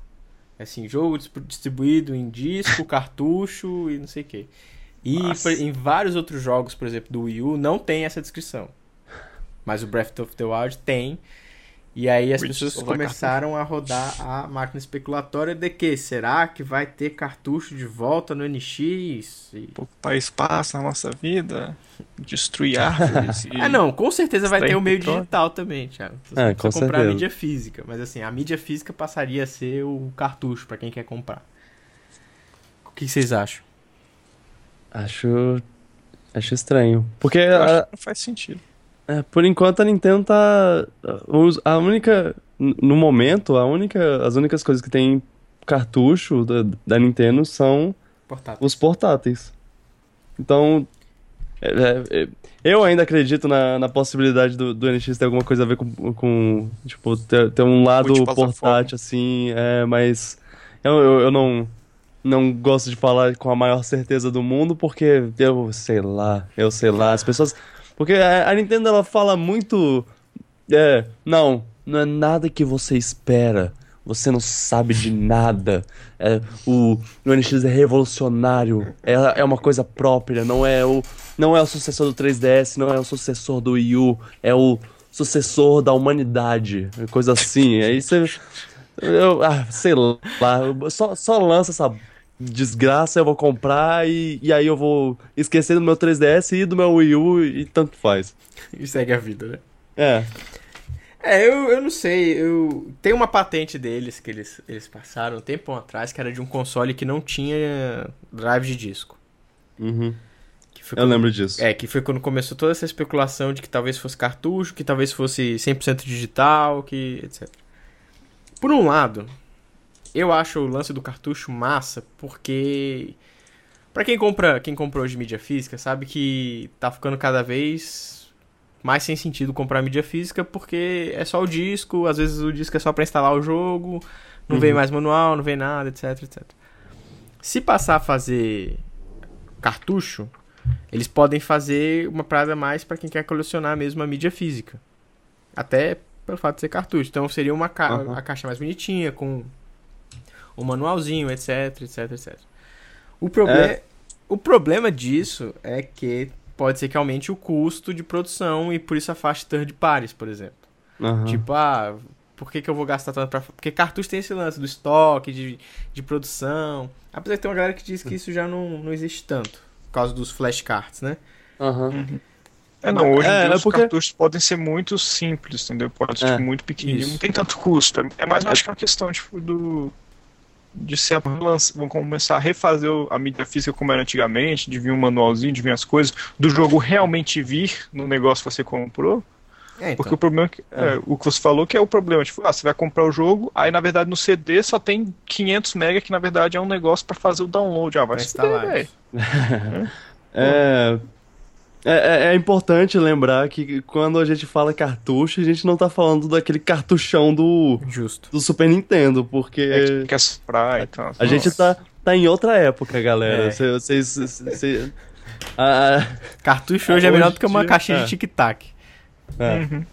Assim, jogo dis- distribuído em disco, [LAUGHS] cartucho e não sei o que. E Nossa. em vários outros jogos, por exemplo, do Wii U, não tem essa descrição. Mas o Breath of the Wild tem. E aí as Which pessoas começaram a rodar a máquina especulatória de que será que vai ter cartucho de volta no NX? E... Ocupar espaço na nossa vida, destruir [LAUGHS] árvores. e- Ah, não, com certeza vai ter o meio digital também, Thiago. Você É, não com comprar a certeza. mídia física, mas assim, a mídia física passaria a ser o cartucho pra quem quer comprar. O que vocês acham? Acho. Acho estranho. Porque acho a- que não faz sentido. É, por enquanto a Nintendo tá. os- A única. No momento, a única, as únicas coisas que tem cartucho da, da Nintendo são Portátil. os portáteis. Então. é, é, é, eu ainda acredito na, na possibilidade do, do NX ter alguma coisa a ver com. com tipo, ter, ter um lado portátil, assim, é, mas. Eu, eu, eu não. Não gosto de falar com a maior certeza do mundo, porque eu sei lá, eu sei lá. As pessoas. Porque a, Nintendo ela fala muito. É, não, não é nada que você espera. Você não sabe de nada. É, o, o NX é revolucionário. É, é uma coisa própria. Não é o não é o sucessor do 3DS, não é o sucessor do Wii U. É o sucessor da humanidade. Coisa assim. Aí você. Eu, ah, sei lá. Só, só lança essa desgraça, eu vou comprar e, e aí eu vou esquecer do meu 3DS e do meu Wii U e tanto faz. E segue a vida, né? É. É, eu, eu não sei. Eu... Tem uma patente deles que eles, eles passaram um tempo atrás, que era de um console que não tinha drive de disco. Uhum. Eu lembro disso. É, que foi quando começou toda essa especulação de que talvez fosse cartucho, que talvez fosse 100% digital, que etc. Por um lado, eu acho o lance do cartucho massa, porque Pra quem compra, quem comprou de mídia física, sabe que tá ficando cada vez mais sem sentido comprar mídia física, porque é só o disco, às vezes o disco é só pra instalar o jogo, não Uhum. vem mais manual, não vem nada, etc, etc. Se passar a fazer cartucho, eles podem fazer uma parada mais pra quem quer colecionar mesmo a mídia física. Até pelo fato de ser cartucho. Então seria uma ca Uhum. a caixa mais bonitinha, com um manualzinho, etc, etc, etc. O, proble É. o problema disso é que pode ser que aumente o custo de produção e por isso afaste third parties, por exemplo. Aham. Tipo, ah, por que, que eu vou gastar tanto pra. Porque cartucho tem esse lance do estoque, de, de produção. Apesar que tem uma galera que diz que isso já não, não existe tanto. Por causa dos flashcards, né? Aham. É, não, hoje em É, dia é os porque- cartuchos podem ser muito simples, entendeu? Pode ser É, tipo, muito pequenininho, não tem tanto custo. É- É mais, eu acho que é uma questão, tipo, do... De ser vão começar a refazer a mídia física como era antigamente, de vir um manualzinho, de vir as coisas, do jogo realmente vir no negócio que você comprou. É, então. Porque o problema é, que, é, o que você falou que é o problema, tipo, ah, você vai comprar o jogo, aí na verdade no CD só tem 500 MB que na verdade é um negócio pra fazer o download. Ah, vai se fuder, velho. [LAUGHS] É, é, é- é importante lembrar que quando a gente fala cartucho, a gente não tá falando daquele cartuchão do, Justo. do Super Nintendo, É, porque que quer soprar e tal. a gente tá, tá em outra época, galera. É. Cê- Vocês. cê- ah, Cartucho hoje é melhor do que uma caixinha de tic-tac. é, Uhum.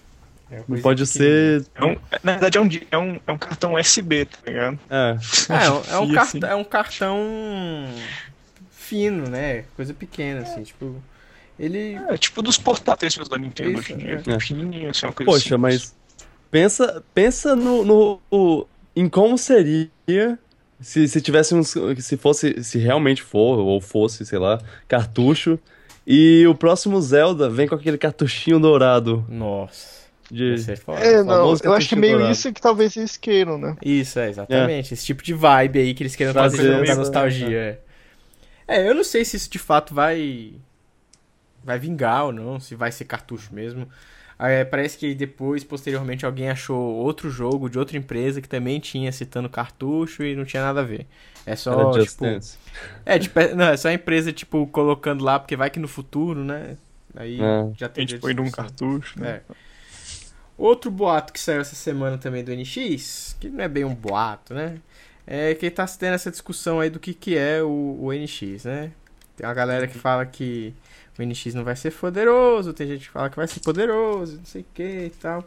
É pode pequenininha. ser. É um- na verdade é um, é, um, é um cartão USB, tá ligado? É, É, é um- é um, cartão, assim. é um cartão fino, né? Coisa pequena, assim, tipo. Ele. É tipo dos portáteis da Nintendo hoje em dia. é. Pequenininho, assim, uma coisa Poxa, simples. mas pensa, pensa no, no- o- em como seria se, se tivesse uns. Se fosse. Se realmente for, ou fosse, sei lá, cartucho. E o próximo Zelda vem com aquele cartuchinho dourado. Nossa. De, Ia ser foda. É, não, eu acho que meio dourado. isso que talvez eles queiram, né? Isso, é, exatamente. Esse tipo de vibe aí que eles querem Trazer fazer da nostalgia. É. é, eu não sei se isso de fato vai. Vai vingar ou não, se vai ser cartucho mesmo. É, parece que depois, posteriormente, alguém achou outro jogo de outra empresa que também tinha citando cartucho e não tinha nada a ver. É Era só, Just tipo. Dance. É, tipo, é- não, é só a empresa, tipo, colocando lá, porque vai que no futuro, né? Aí É. já A tem gente põe num cartucho, né? É. Outro boato que saiu essa semana também do NX, que não é bem um boato, né? É que tá tendo essa discussão aí do que, que é o, o NX, né? Tem uma galera que fala que o NX não vai ser poderoso, tem gente que fala que vai ser poderoso, não sei o que e tal.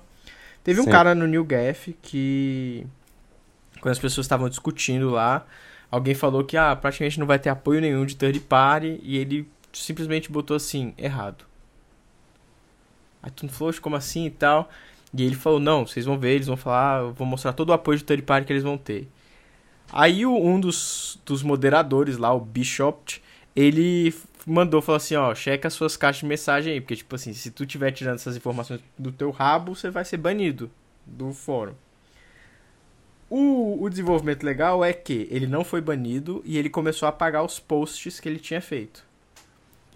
Teve um Sim. cara no New Gaf que, quando as pessoas estavam discutindo lá, alguém falou que ah, praticamente não vai ter apoio nenhum de third party e ele simplesmente botou assim, errado. Aí tu falou, "Oxe, como assim e tal. E ele falou, não, vocês vão ver, eles vão falar, eu vou mostrar todo o apoio de third party que eles vão ter. Aí um dos, dos moderadores lá, o Bishop, ele mandou, falou assim, ó, checa as suas caixas de mensagem aí, porque tipo assim, se tu tiver tirando essas informações do teu rabo, você vai ser banido do fórum. O, o desenvolvimento legal é que ele não foi banido e ele começou a apagar os posts que ele tinha feito.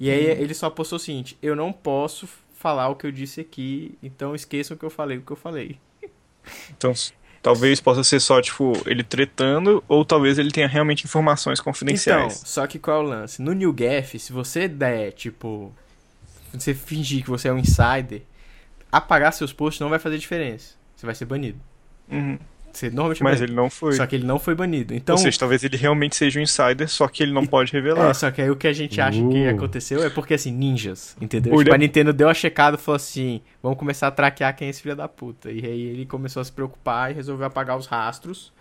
E aí ele só postou o seguinte: eu não posso falar o que eu disse aqui, então esqueçam o que eu falei, o que eu falei. Então, talvez possa ser só, tipo, ele tretando, ou talvez ele tenha realmente informações Então, confidenciais. só que qual é o lance? No New Gaf, se você der, tipo, você fingir que você é um insider, apagar seus posts não vai fazer diferença. Você vai ser banido. Uhum. Você normalmente Mas banido. ele não foi. Só que ele não foi banido. Então, Ou seja, talvez ele realmente seja um insider, só que ele não pode revelar. É, só que aí o que a gente acha que Uh. aconteceu é porque, assim, ninjas, entendeu? Olha- Tipo, a Nintendo deu a checada e falou assim, vamos começar a traquear quem é esse filho da puta. E aí ele começou a se preocupar e resolveu apagar os rastros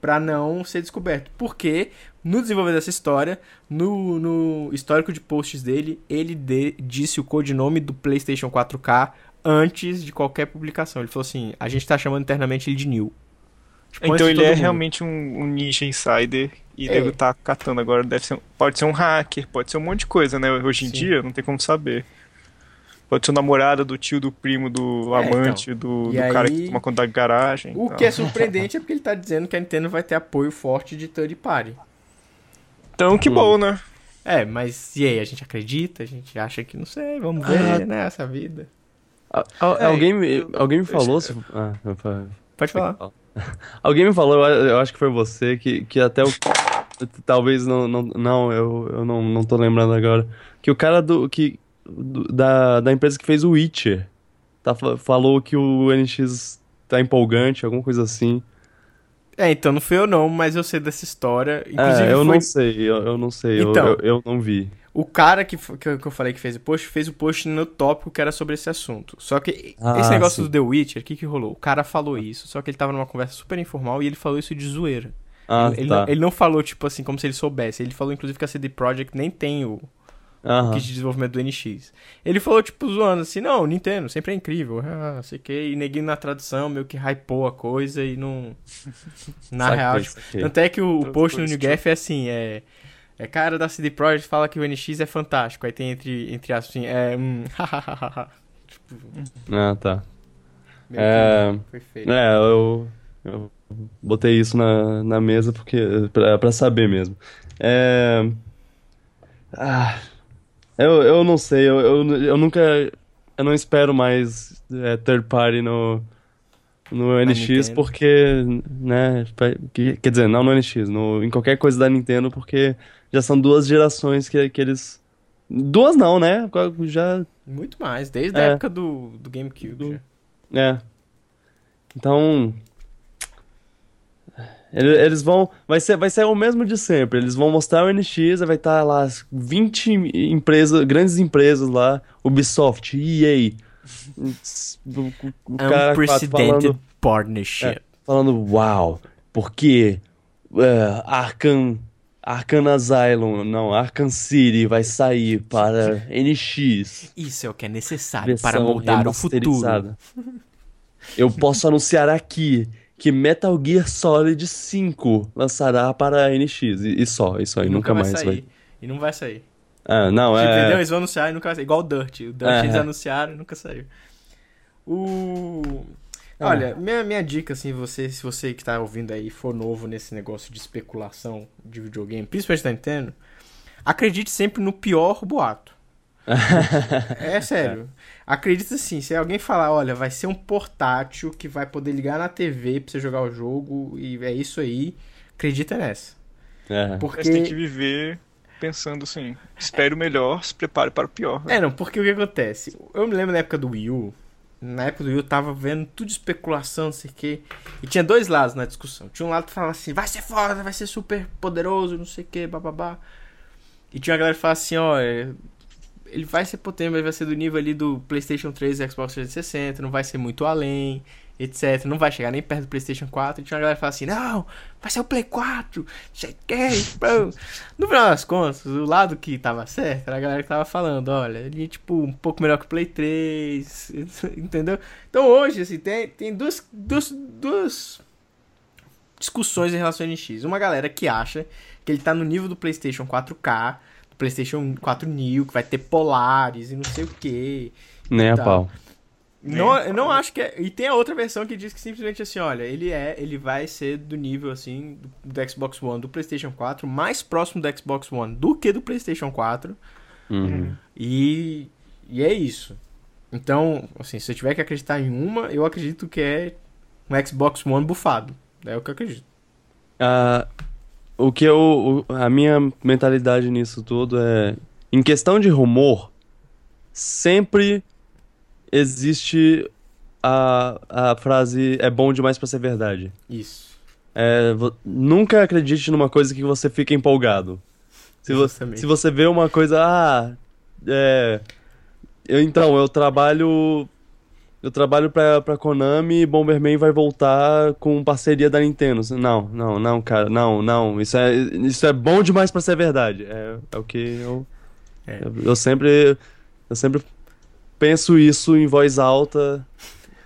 pra não ser descoberto. Porque, no desenvolver dessa história, no, no histórico de posts dele, ele de- disse o codinome do PlayStation 4K antes de qualquer publicação. Ele falou assim, a gente tá chamando internamente ele de New. Tipo, Então ele é mundo. realmente um, um ninja insider e É. deve estar catando agora. Deve ser, pode ser um hacker, pode ser um monte de coisa, né? Hoje em Sim. dia não tem como saber. Pode ser o namorado do tio, do primo, do É, amante, do, E do cara aí- que toma conta da garagem. O Então, que é surpreendente é porque ele tá dizendo que a Nintendo vai ter apoio forte de third party. Então que Hum. bom, né? É, mas e aí, a gente acredita? A gente acha que não sei, vamos Ah. ver, né, essa vida. Al- al- É, alguém me, eu- alguém me eu- falou. se- ah, eu Pode falar. [LAUGHS] Alguém me falou, eu eu acho que foi você, que, que até o. [LAUGHS] Talvez não. Não, não eu, eu não, não tô lembrando agora. Que o cara do. Que, do- da, da empresa que fez o Witcher tá, fa- falou que o NX tá empolgante, alguma coisa assim. É, então não fui eu não, mas eu sei dessa história. Inclusive, é, eu foi não sei, eu, eu não sei, eu- Então. eu, eu não vi. O cara que, que, eu- falei que fez o post, fez o post no tópico que era sobre esse assunto. Só que Ah, esse negócio sim. do The Witcher, o que que rolou? O cara falou isso, só que ele tava numa conversa super informal e ele falou isso de zoeira. Ah, ele, ele tá. não, ele não falou, tipo assim, como se ele soubesse. Ele falou, inclusive, que a CD Projekt nem tem o, Aham. kit de desenvolvimento do NX. Ele falou, tipo, zoando assim, não, Nintendo, sempre é incrível, [LAUGHS] ah, sei que, e neguinho na tradução, meio que hypou a coisa e não... [LAUGHS] Na Saquei, real, tipo, saquei. tanto é que o, o post no positivo. NewGaf é assim, é... É cara da CD Projekt fala que o NX é fantástico, aí tem entre, entre aspas assim, é... Hum, [LAUGHS] tipo, Ah, tá. É, que feio. É, eu, eu botei isso na, na mesa porque pra, pra saber mesmo. É, ah, eu, eu não sei, eu, eu, eu nunca. Eu não espero mais é, third party no, no NX Nintendo. porque, né, quer dizer, não no NX, no, em qualquer coisa da Nintendo porque já são duas gerações que, que eles. Duas não, né? Já Muito mais, desde a É. época do, do GameCube. Do- já. É. Então. ele- Eles vão. Vai ser, vai ser o mesmo de sempre. Eles vão mostrar o NX, vai estar lá as 20 empresas, grandes empresas lá, Ubisoft, EA. O, o cara Unprecedented falando, partnership. falando, uau, porque é, Arkham, Arkham Asylum, não, Arkham City vai sair para NX. Isso é o que é necessário para moldar o futuro. Eu posso anunciar aqui que Metal Gear Solid 5 lançará para NX. E, e só, isso aí, E nunca, vai mais sair. vai. E não vai sair. Ah, não, Tipo, Entendeu? é. Eles vão anunciar e nunca vai sair. Igual o Dirt. O Dirt É. eles anunciaram e nunca saiu. O... É. Olha, minha, minha dica, assim, você, se você que tá ouvindo aí for novo nesse negócio de especulação de videogame, principalmente da Nintendo, acredite sempre no pior boato. [LAUGHS] É sério. Acredita assim, se alguém falar, olha, vai ser um portátil que vai poder ligar na TV pra você jogar o jogo e é isso aí, acredita nessa. É. Porque... Você tem que viver pensando assim, espere o melhor, se prepare para o pior. É, não, porque o que acontece? Eu me lembro na época do Wii U, na época do eu tava vendo tudo de especulação, não sei o quê, e tinha dois lados na discussão. Tinha um lado que falava assim, vai ser foda, vai ser super poderoso, não sei o quê, bababá. E tinha uma galera que falava assim, ó, é, ele vai ser potente, mas vai ser do nível ali do PlayStation 3 e Xbox 360, não vai ser muito além, etc. Não vai chegar nem perto do PlayStation 4. E tinha uma galera que falava assim, não, vai ser o Play 4, sei que, bro. No final das contas, o lado que tava certo era a galera que tava falando, olha, ele é tipo um pouco melhor que o Play 3, [LAUGHS] entendeu? Então hoje, assim, tem, tem duas, duas, duas discussões em relação ao NX. Uma galera que acha que ele tá no nível do PlayStation 4K, do PlayStation 4 New, que vai ter polares e não sei o que. Nem a pau. Não, Nem eu não acho que é. E tem a outra versão que diz que simplesmente assim, olha, ele é, ele vai ser do nível assim do, do Xbox One, do PlayStation 4, mais próximo do Xbox One do que do PlayStation 4. Uhum. E, e é isso. Então, assim, se eu tiver que acreditar em uma, eu acredito que é um Xbox One bufado. É o que eu acredito. Ah, o que eu. o- a minha mentalidade nisso tudo é. Em questão de rumor, sempre existe a, a frase é bom demais pra ser verdade. Isso. É, nunca acredite numa coisa que você fica empolgado. Se, vo- Exatamente. se você vê uma coisa, ah, é, eu, então, eu trabalho, eu trabalho pra, pra Konami e Bomberman vai voltar com parceria da Nintendo. Não, não, não, cara, não, não, isso é, isso é bom demais pra ser verdade. É, é o que eu, É. eu, eu sempre, eu sempre penso isso em voz alta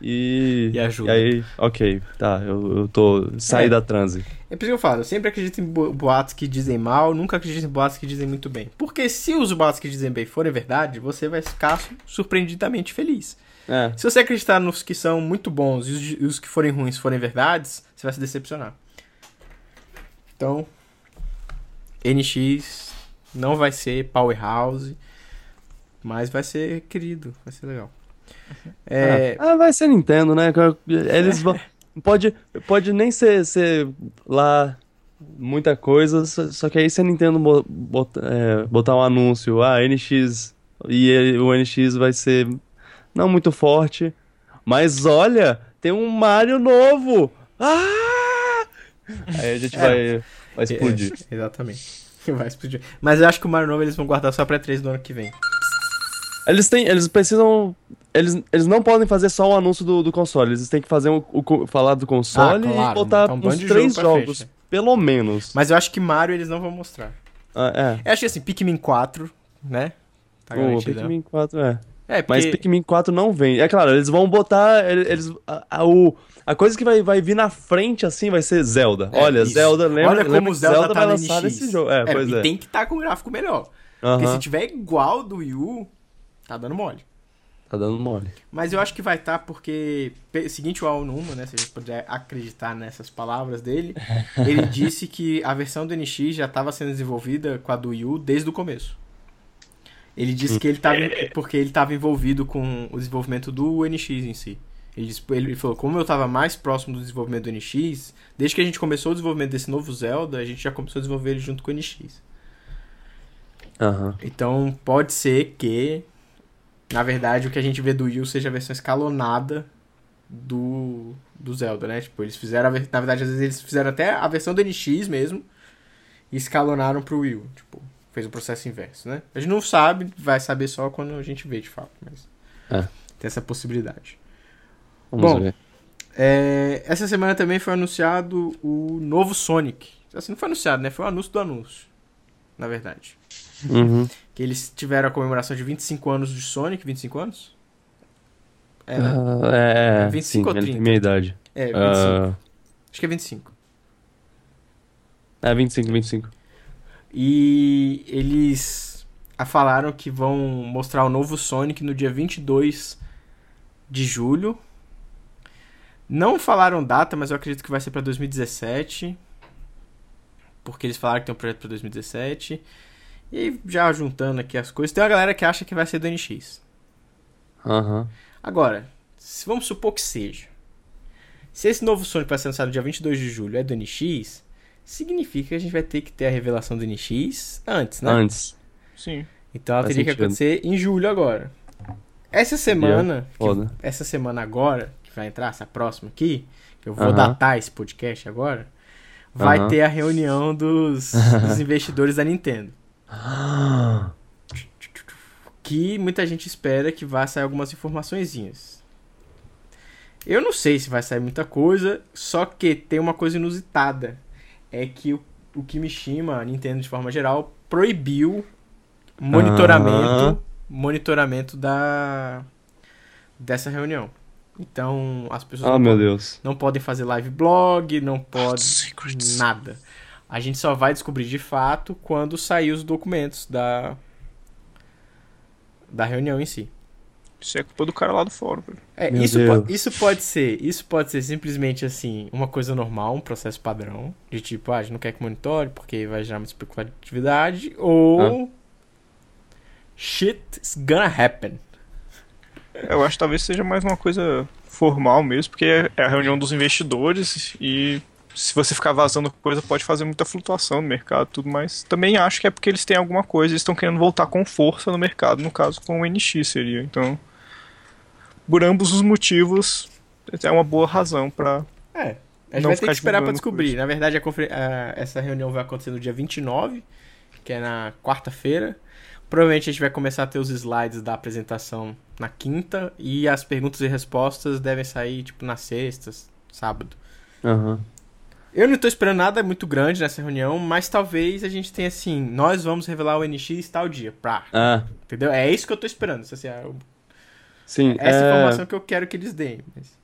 e, E ajuda. e aí, ok, tá, eu, eu tô, saí É. da transe. É por isso que eu falo, eu sempre acredito em bo- boatos que dizem mal, nunca acredito em boatos que dizem muito bem. Porque se os boatos que dizem bem forem verdade, você vai ficar su- surpreendidamente feliz. É, Se você acreditar nos que são muito bons e os, e os que forem ruins forem verdades, você vai se decepcionar. Então, NX não vai ser powerhouse, mas vai ser querido, vai ser legal. É, Ah, vai ser Nintendo, né? Eles vão. Pode, pode nem ser, ser lá muita coisa, só, só que aí se a Nintendo bota- é, botar um anúncio, ah, NX, e o NX vai ser não muito forte, mas olha, tem um Mario novo! Ah! Aí a gente É. vai, vai explodir. É, exatamente. [LAUGHS] Vai explodir. Mas eu acho que o Mario Novo eles vão guardar só pra 3 do ano que vem. Eles têm, eles precisam. Eles, eles não podem fazer só o anúncio do, do console, eles têm que fazer o, co- falar do console Ah, claro, e botar bando uns três jogo jogos, frente. pelo menos. Mas eu acho que Mario eles não vão mostrar. Ah, Eu acho que assim, Pikmin 4, né? Tá é. O garantido. Pikmin 4 é. É, porque... Mas Pikmin 4 não vem. É claro, eles vão botar. ele- Eles, a, a- o, a coisa que vai, vai vir na frente assim vai ser Zelda. É, Olha, isso. Zelda, lembra, Olha como lembra o que Zelda, tá vai lançar nesse jogo. É, pois e é. tem que estar com um gráfico melhor. Porque Aham, se tiver igual do Wii U, tá dando mole. Tá dando mole. Mas eu acho que vai estar porque, pe- seguinte o Aonuma, né, se a gente puder acreditar nessas palavras dele, [LAUGHS] ele disse que a versão do NX já estava sendo desenvolvida com a do Wii U desde o começo. Ele disse que ele estava porque ele estava envolvido com o desenvolvimento do NX em si. Ele, disse- ele falou, como eu estava mais próximo do desenvolvimento do NX, desde que a gente começou o desenvolvimento desse novo Zelda, a gente já começou a desenvolver ele junto com o NX. Aham. Então pode ser que, na verdade, o que a gente vê do Wii U seja a versão escalonada do, do Zelda, né? Tipo, eles fizeram, na verdade, às vezes eles fizeram até a versão do NX mesmo e escalonaram pro Wii U. Tipo, fez o processo inverso, né? A gente não sabe, vai saber só quando a gente vê de fato, mas É. tem essa possibilidade. Vamos Bom, ver. É, essa semana também foi anunciado o novo Sonic. Assim, não foi anunciado, né? Foi o anúncio do anúncio, na verdade. Uhum. Que eles tiveram a comemoração de 25 anos de Sonic, 25 anos? É, né? Ah, é, é, 25 sim, ou ele 30? tem minha idade. É, 25. Ah, Acho que é 25. É, 25, 25. E eles falaram que vão mostrar o novo Sonic no dia 22 de julho. Não falaram data, mas eu acredito que vai ser pra 2017. Porque eles falaram que tem um projeto pra 2017. E aí, já juntando aqui as coisas, tem uma galera que acha que vai ser do NX. Aham. Agora, se vamos supor que seja. Se esse novo Sonic vai ser lançado dia 22 de julho é do NX, significa que a gente vai ter que ter a revelação do NX antes, né? Antes. Sim. Então ela Faz teria que sentido. acontecer em julho agora. Essa semana, que- essa semana agora, que vai entrar, essa próxima aqui, que eu vou datar esse podcast agora, vai ter a reunião dos, dos [LAUGHS] investidores da Nintendo. Que muita gente espera que vá sair algumas informaçõezinhas. Eu não sei se vai sair muita coisa, só que tem uma coisa inusitada. É que o, o Kimishima, a Nintendo de forma geral, proibiu monitoramento, monitoramento da dessa reunião. Então, as pessoas Ah, não, meu podem, Deus. não podem fazer live blog, não pode nada. A gente só vai descobrir de fato quando sair os documentos da da reunião em si. Isso é culpa do cara lá do fórum, velho. É, Meu isso, po- isso pode ser, isso pode ser simplesmente assim, uma coisa normal, um processo padrão, de tipo, ah, a gente não quer que monitore porque vai gerar muita especulatividade, ou shit's gonna happen. Eu acho que talvez seja mais uma coisa formal mesmo, porque é a reunião dos investidores e se você ficar vazando coisa pode fazer muita flutuação no mercado e tudo mais. Também acho que é porque eles têm alguma coisa e estão querendo voltar com força no mercado, no caso com o NX seria. Então, por ambos os motivos, é uma boa razão pra. É, a gente Não vai ter que esperar pra divulgando descobrir. coisa. Na verdade, a confer- a- essa reunião vai acontecer no dia 29, que é na quarta-feira. Provavelmente a gente vai começar a ter os slides da apresentação na quinta e as perguntas e respostas devem sair tipo na sexta, sábado. Aham. Eu não tô esperando nada muito grande nessa reunião, mas talvez a gente tenha assim, nós vamos revelar o NX tal dia, pra, Ah, entendeu? É isso que eu tô esperando, assim, é o- sim. essa é... informação que eu quero que eles deem. mas-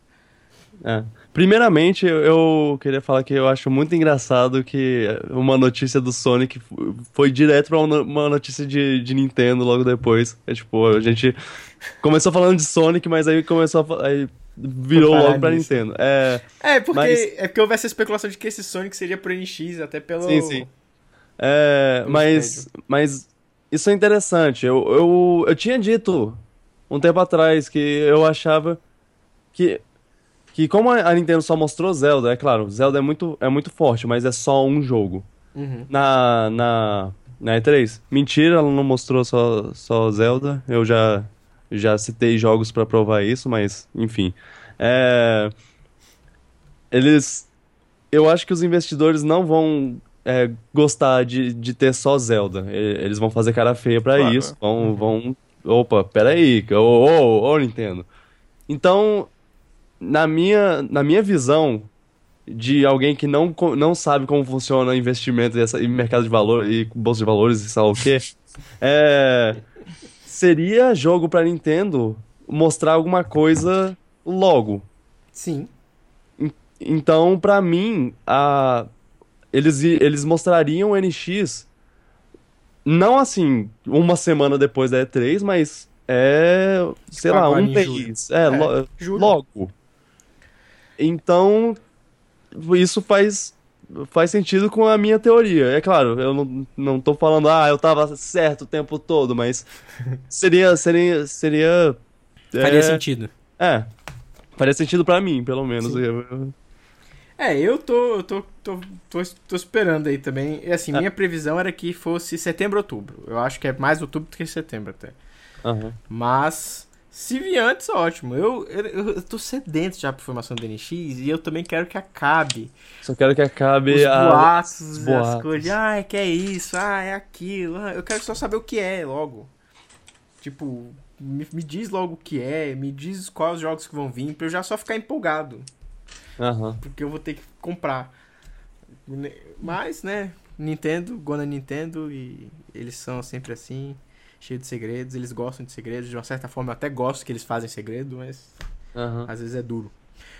É. Primeiramente, eu- queria falar que eu acho muito engraçado que uma notícia do Sonic foi direto pra uma notícia de, de Nintendo logo depois. É tipo, a gente começou falando de Sonic, mas aí começou a, aí virou logo pra nisso. Nintendo. É, É, porque, Mas- é porque houve essa especulação de que esse Sonic seria pro NX, até pelo... Sim, sim. é, mas, mas isso é interessante. Eu, eu, eu tinha dito um tempo atrás que eu achava que, que como a a Nintendo só mostrou Zelda, é claro, Zelda é muito, é muito forte, mas é só um jogo. Uhum. Na, na, na E3. Mentira, ela não mostrou só, só Zelda. Eu já, já citei jogos pra provar isso, mas enfim. É, eles. Eu acho que os investidores não vão é, gostar de, de ter só Zelda. Eles vão fazer cara feia pra Claro. isso. Vão, vão. Opa, peraí. Ô, ô, ô, Nintendo. Então, na minha, na minha visão, de alguém que não, não sabe como funciona investimento e, essa, e mercado de valor e bolsa de valores e sei lá o quê, [LAUGHS] é, seria jogo pra Nintendo mostrar alguma coisa logo. Sim. Então, pra mim, a, eles, eles mostrariam o NX não assim, uma semana depois da E3, mas é, sei lá, Agora um mês. É, É, lo- logo. Então, isso faz, faz sentido com a minha teoria. É claro, eu não, não tô falando, ah, eu tava certo o tempo todo, mas [LAUGHS] seria, seria, seria... Faria é, sentido. É, faria sentido pra mim, pelo menos. Sim. É, eu tô, eu tô, tô, tô, tô esperando aí também. E assim, Ah. minha previsão era que fosse setembro, outubro. Eu acho que é mais outubro do que setembro até. Aham. Mas, se vier antes, ótimo. Eu, eu, eu tô sedento já pra formação do NX e eu também quero que acabe. Só quero que acabe Os a... boatos, os as boatos. coisas. Ah, é que é isso, ah, é aquilo. ah, eu quero só saber o que é logo. Tipo, me, me diz logo o que é, me diz quais os jogos que vão vir, pra eu já só ficar empolgado. Aham. Porque eu vou ter que comprar. Mas, né, Nintendo, Gona Nintendo, e eles são sempre assim, cheios de segredos, eles gostam de segredos, de uma certa forma eu até gosto que eles fazem segredo, mas Aham. às vezes é duro.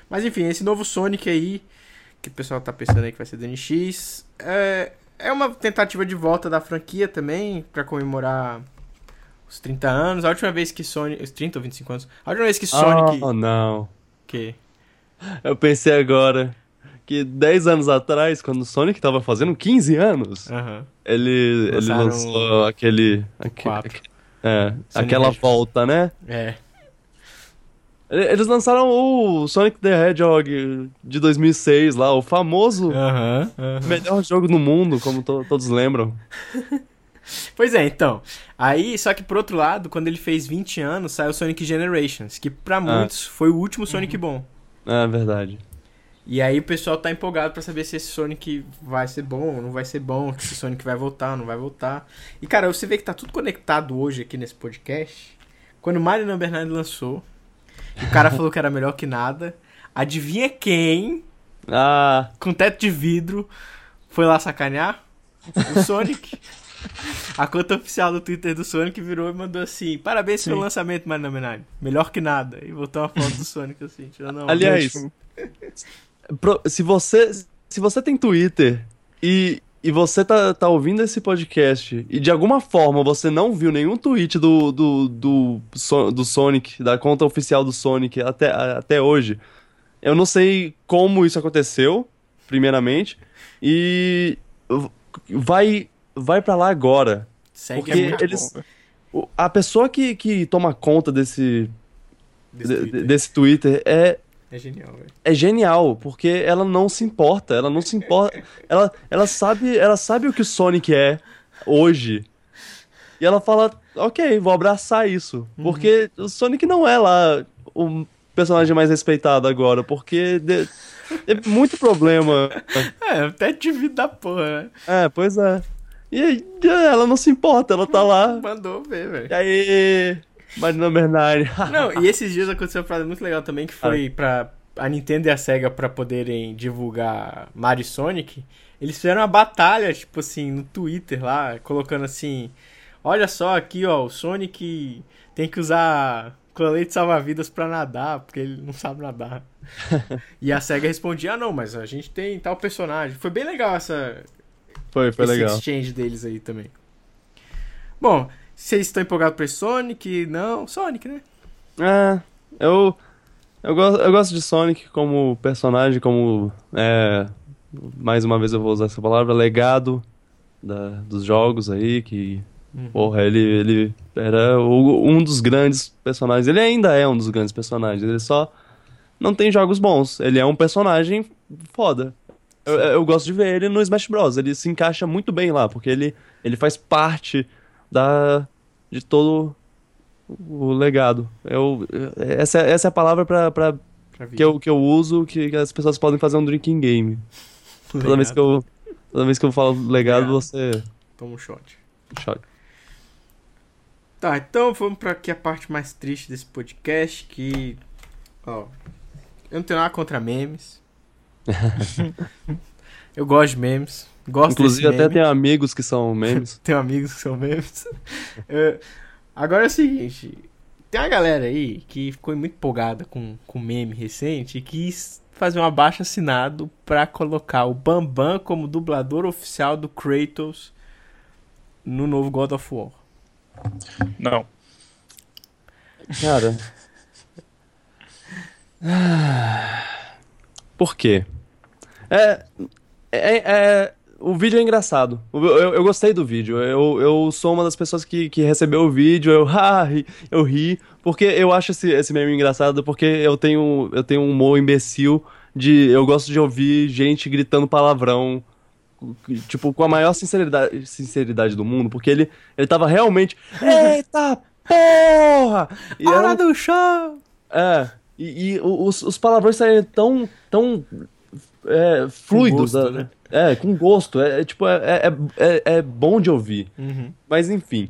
Mas enfim, esse novo Sonic aí, que o pessoal tá pensando aí que vai ser do NX. É, é uma tentativa de volta da franquia também, pra comemorar os 30 anos. A última vez que Sonic. Os 30 ou 25 anos. A última vez que Sonic. Oh, não. Que? Eu pensei agora que 10 anos atrás, quando o Sonic tava fazendo 15 anos, Aham. ele, ele lançou aquele. aque- quatro. aque- é, Sonic aquela Hedgehog. volta, né? É. Ele- Eles lançaram o Sonic the Hedgehog de 2006 lá, o famoso melhor jogo do mundo, como to- todos lembram. [LAUGHS] Pois é, então. Aí, só que por outro lado, quando ele fez 20 anos, saiu Sonic Generations, que pra muitos foi o último Sonic bom. É verdade. E aí o pessoal tá empolgado pra saber se esse Sonic vai ser bom ou não vai ser bom, se o Sonic vai voltar ou não vai voltar. E cara, você vê que tá tudo conectado hoje aqui nesse podcast. Quando o Mario 9 lançou, o cara [LAUGHS] falou que era melhor que nada. Adivinha quem, Ah, com teto de vidro, foi lá sacanear? O Sonic. [LAUGHS] A conta oficial do Twitter do Sonic virou e mandou assim: Parabéns pelo lançamento, Mario 9. Melhor que nada. E botou uma foto do Sonic assim, tirando uma Aliás, tipo, se você se você tem Twitter e, e você tá, tá ouvindo esse podcast e de alguma forma você não viu nenhum tweet do, do, do, do Sonic, da conta oficial do Sonic até, até hoje, eu não sei como isso aconteceu, primeiramente, e vai, vai pra lá agora. Segue Porque minha eles- O- A pessoa que, que toma conta desse, desse de- Twitter. desse Twitter é, É genial, velho. é genial, porque ela não se importa, ela não se importa, ela, ela sabe, ela sabe o que o Sonic é hoje. E ela fala, ok, vou abraçar isso, porque o Sonic não é lá o personagem mais respeitado agora, porque de- teve muito problema. [LAUGHS] É, até de vida da porra, né? É, pois é. E aí, ela não se importa, ela tá lá. Mandou ver, velho. E aí, Marina Bernard. [LAUGHS] Não, e esses dias aconteceu uma parada muito legal também, que foi pra a Nintendo e a SEGA pra poderem divulgar Mario e Sonic. Eles fizeram uma batalha, tipo assim, no Twitter lá, colocando assim: Olha só aqui, ó, o Sonic tem que usar colete salva-vidas pra nadar, porque ele não sabe nadar. [LAUGHS] e a SEGA respondia: Ah, não, mas a gente tem tal personagem. Foi bem legal essa, Foi, foi esse legal. exchange deles aí também. Bom, vocês estão empolgados pra esse Sonic? Não, Sonic, né? É, eu, eu, gosto, eu gosto de Sonic como personagem, como. É, mais uma vez eu vou usar essa palavra, legado da, dos jogos aí, que. Porra, ele, ele era o- um dos grandes personagens. Ele ainda é um dos grandes personagens, ele só não tem jogos bons. Ele é um personagem foda. Eu, eu gosto de ver ele no Smash Bros. Ele se encaixa muito bem lá, porque ele, ele faz parte da, de todo o legado. Eu, essa, essa é a palavra pra, pra, que, eu, que eu uso, que, as pessoas podem fazer um drinking game. Toda vez que eu, toda vez que eu falo legado, Legado. você Toma um shot. choca. Tá, então vamos pra aqui a parte mais triste desse podcast, que... Ó, eu não tenho nada contra memes. [LAUGHS] eu gosto de memes. Gosto Inclusive, desse até tem amigos que são memes. Tenho amigos que são memes. [LAUGHS] [LAUGHS] É, agora é o seguinte: tem uma galera aí que ficou muito empolgada com, com meme recente e quis fazer um abaixo assinado pra colocar o Bambam como dublador oficial do Kratos no novo God of War. Não. Cara. [LAUGHS] Por quê? É, é, é- o vídeo é engraçado. Eu, eu- eu gostei do vídeo. Eu, eu sou uma das pessoas que, que recebeu o vídeo. Eu, [LAUGHS] ah, ri- eu ri. Porque eu acho esse, esse meme engraçado. Porque eu tenho, eu tenho um humor imbecil. De, eu gosto de ouvir gente gritando palavrão. Tipo, com a maior sinceridade, sinceridade do mundo. Porque ele, ele tava realmente. [LAUGHS] Eita porra! E era Hora um- do show! é, e, e os, os palavrões saem tão, tão é, fluidos, gosto, né? né? É, com gosto. É, é, tipo, é, é, é, é bom de ouvir. Uhum. Mas enfim.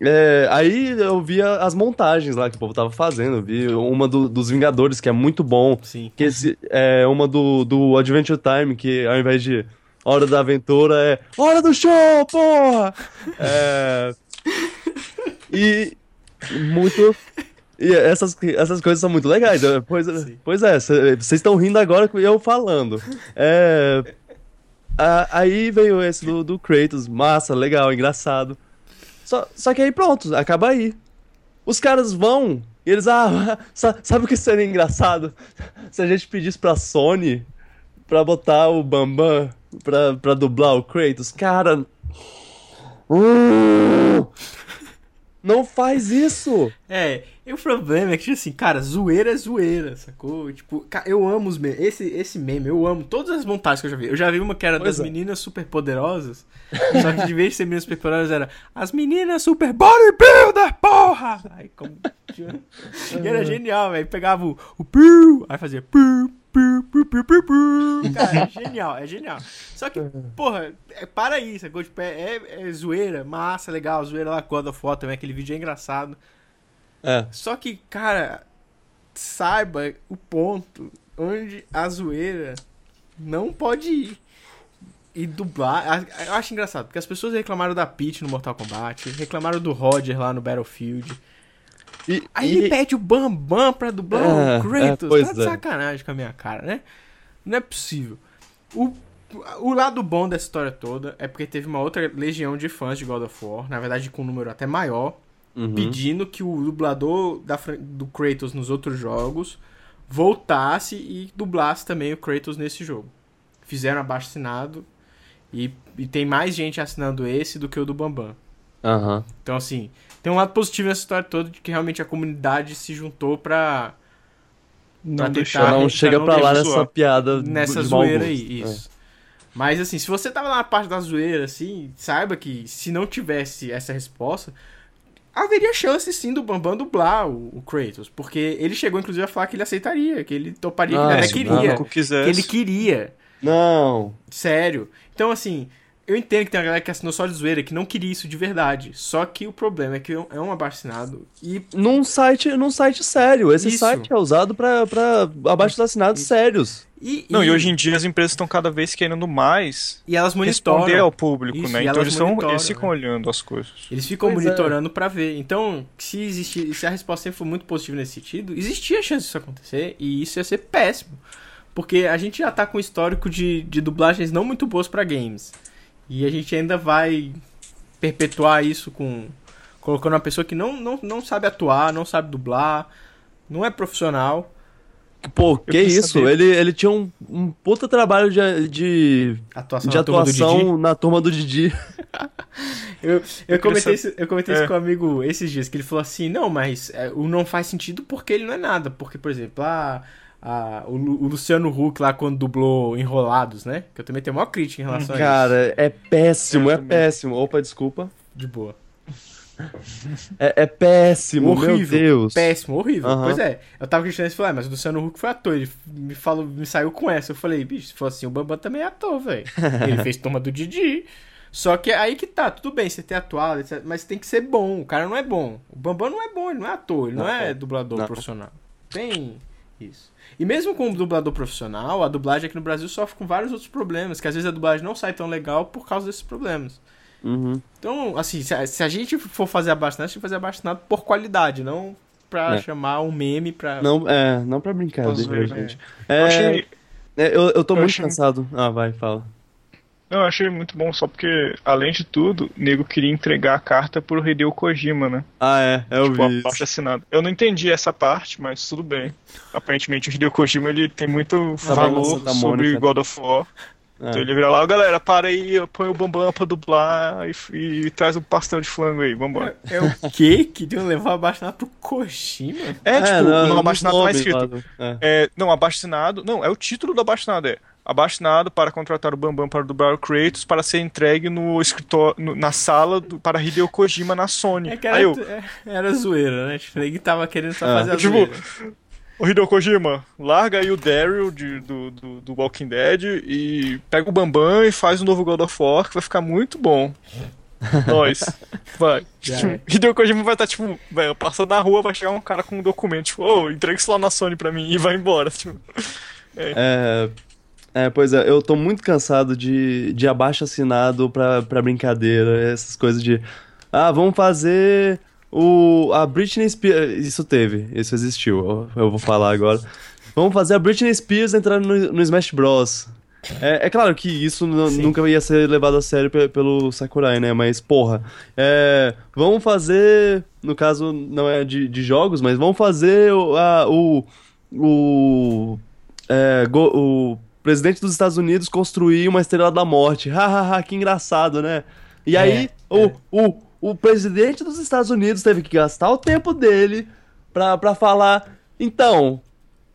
É, aí eu via as montagens lá que o povo tava fazendo. Eu vi uma do- dos Vingadores, que é muito bom. Sim. Que esse, é uma do, do Adventure Time, que ao invés de Hora da Aventura é Hora do Show, porra! É, [LAUGHS] e muito, E essas, essas coisas são muito legais. Pois, Sim. pois é, cê- vocês estão rindo agora com eu falando. É, a- aí veio esse do, do Kratos, massa, legal, engraçado. Só, só que aí pronto, acaba aí. Os caras vão e eles, ah, [LAUGHS] sa- sabe o que seria engraçado? [LAUGHS] Se a gente pedisse pra Sony pra botar o Bambam pra, pra dublar o Kratos, cara. Uh, não faz isso! É, e o problema é que, assim, cara, zoeira é zoeira, sacou? Tipo, eu amo os memes. Esse, esse meme, eu amo todas as montagens que eu já vi. Eu já vi uma que era Pois das é. meninas super poderosas. só que de vez de ser meninas super poderosas, era as meninas super bodybuilder, porra! Aí, como. [LAUGHS] E era genial, velho. Pegava o, o piu, aí fazia piu, Cara, é genial, é genial. Só que, porra, é, para aí, sacou? Tipo, é, é, é zoeira, massa, legal. Zoeira lá com God of War também, aquele vídeo é engraçado. É. Só que, cara, saiba o ponto onde a zoeira não pode ir. E dublar. a- Eu acho engraçado, porque as pessoas reclamaram da Peach no Mortal Kombat, reclamaram do Roger lá no Battlefield. E, Aí e- ele pede o Bambam pra dublar É, o Kratos. é, tá de é. sacanagem com a minha cara, né? Não é possível. O, o lado bom dessa história toda é porque teve uma outra legião de fãs de God of War, na verdade com um número até maior, Uhum. pedindo que o dublador da, do Kratos nos outros jogos voltasse e dublasse também o Kratos nesse jogo. Fizeram abaixo assinado e, e tem mais gente assinando esse do que o do Bambam. Aham. Então, assim, tem um lado positivo nessa história toda de que realmente a comunidade se juntou pra, Não Pra deixar. tentar- Não pra chega não pra lá nessa piada nessa zoeira gosto. aí. Isso. Mas, assim, se você tava lá na parte da zoeira, assim, saiba que se não tivesse essa resposta, haveria chance sim do Bambam dublar o, o Kratos. Porque ele chegou, inclusive, a falar que ele aceitaria, que ele toparia, que Ah, ele até se o queria. público Que ele queria. Não. Sério. Então, assim, eu entendo que tem uma galera que assinou só de zoeira, que não queria isso de verdade. Só que o problema é que é um abaixo-assinado e Num site, num site sério. Esse Isso. site é usado pra, pra abaixo assinados sérios. E, Não, e hoje em dia as empresas estão cada vez querendo mais e elas monitoram. responder ao público, Isso, né? e Então eles, são, eles ficam né? olhando as coisas. Eles ficam Pois é. monitorando pra ver. Então, se existir, se a resposta sempre for muito positiva nesse sentido, existia chance disso acontecer e isso ia ser péssimo. Porque a gente já tá com um histórico de, de dublagens não muito boas pra games. E a gente ainda vai perpetuar isso com colocando uma pessoa que não, não, não sabe atuar, não sabe dublar, não é profissional. Pô, que isso? saber. Ele, ele tinha um, um puta trabalho de, de, Atuação de na turma do Didi. atuação na turma do Didi. [LAUGHS] Eu, eu, comentei, isso, eu comentei É. isso com um amigo esses dias, que ele falou assim, não, mas é, o não faz sentido porque ele não é nada. Porque, por exemplo, a, a, o, o Luciano Huck lá quando dublou Enrolados, né? Que eu também tenho maior crítica em relação a isso. Cara, é péssimo, Eu é também. péssimo. Opa, desculpa. De boa. É, é péssimo, meu Horrível, Deus. Péssimo, horrível. Aham. Pois é, eu tava questionando isso e falei, ah, mas o Luciano Huck foi ator. Ele me falou, me saiu com essa. Eu falei, bicho, se for assim, o Bambam também é ator, velho. [LAUGHS] Ele fez turma do Didi. Só que aí que tá, tudo bem você ter atuado, etc, mas tem que ser bom. O cara não é bom. O Bambam não é bom, ele não é ator, ele não, Não. é dublador Não. profissional. Tem isso. E mesmo com o dublador profissional, a dublagem aqui no Brasil sofre com vários outros problemas, que às vezes a dublagem não sai tão legal por causa desses problemas. Uhum. Então, assim, se a, se a gente for fazer abaixinado, a gente tem que fazer abaixinado por qualidade, não pra É. chamar um meme pra. Não, é, não pra ver, gente. Eu É, achei, é, eu, eu tô eu muito achei- cansado. Ah, vai, fala. Não, eu achei muito bom, só porque, além de tudo, o nego queria entregar a carta pro Hideo Kojima, né? Ah, é, eu tipo, vi a parte assinada. Eu não entendi essa parte, mas tudo bem. Aparentemente o Hideo Kojima ele tem muito valor sobre Mônica. God of War. É. Então ele vira lá, galera, para aí, põe o Bambam pra dublar e, e traz um pastel de flango aí, vambora. É o quê? Queriam levar abaixinado pro Kojima? É, tipo, não, no nos abaixinado tá lá escrito. é. É, não, abaixinado. Não, é o título do abaixinado, é. Abaixinado para contratar o Bambam para dublar o Kratos para ser entregue no escritório, no- na sala do- para Hideo Kojima na Sony. É que Aí era, eu, é, era zoeira, né? Tipo, ninguém tava querendo só Ah. fazer a Tipo, zoeira. Ô Hideo Kojima, larga aí o Daryl de- do, do, do Walking Dead e pega o Bambam e faz um novo God of War que vai ficar muito bom. [LAUGHS] Nós. Vai. Já é. Hideo Kojima vai estar, tipo, velho, passando na rua, vai chegar um cara com um documento, tipo, ô, entrega isso lá na Sony pra mim e vai embora. Tipo, É, é, pois é, eu tô muito cansado de, de abaixo assinado pra, pra brincadeira, essas coisas de. Ah, vamos fazer o, a Britney Spears. Isso teve, isso existiu, eu, eu vou falar agora. Vamos fazer a Britney Spears entrar no, no Smash Bros. É, é claro que isso nunca ia ser levado a sério pe- pelo Sakurai, né? Mas, porra, é, vamos fazer. No caso, não é de, de jogos, mas vamos fazer o. a- o, o, é, go- o presidente dos Estados Unidos construir uma estrela da morte. Hahaha, que engraçado, né? E aí, o, é. o, o presidente dos Estados Unidos teve que gastar o tempo dele pra, pra falar: então,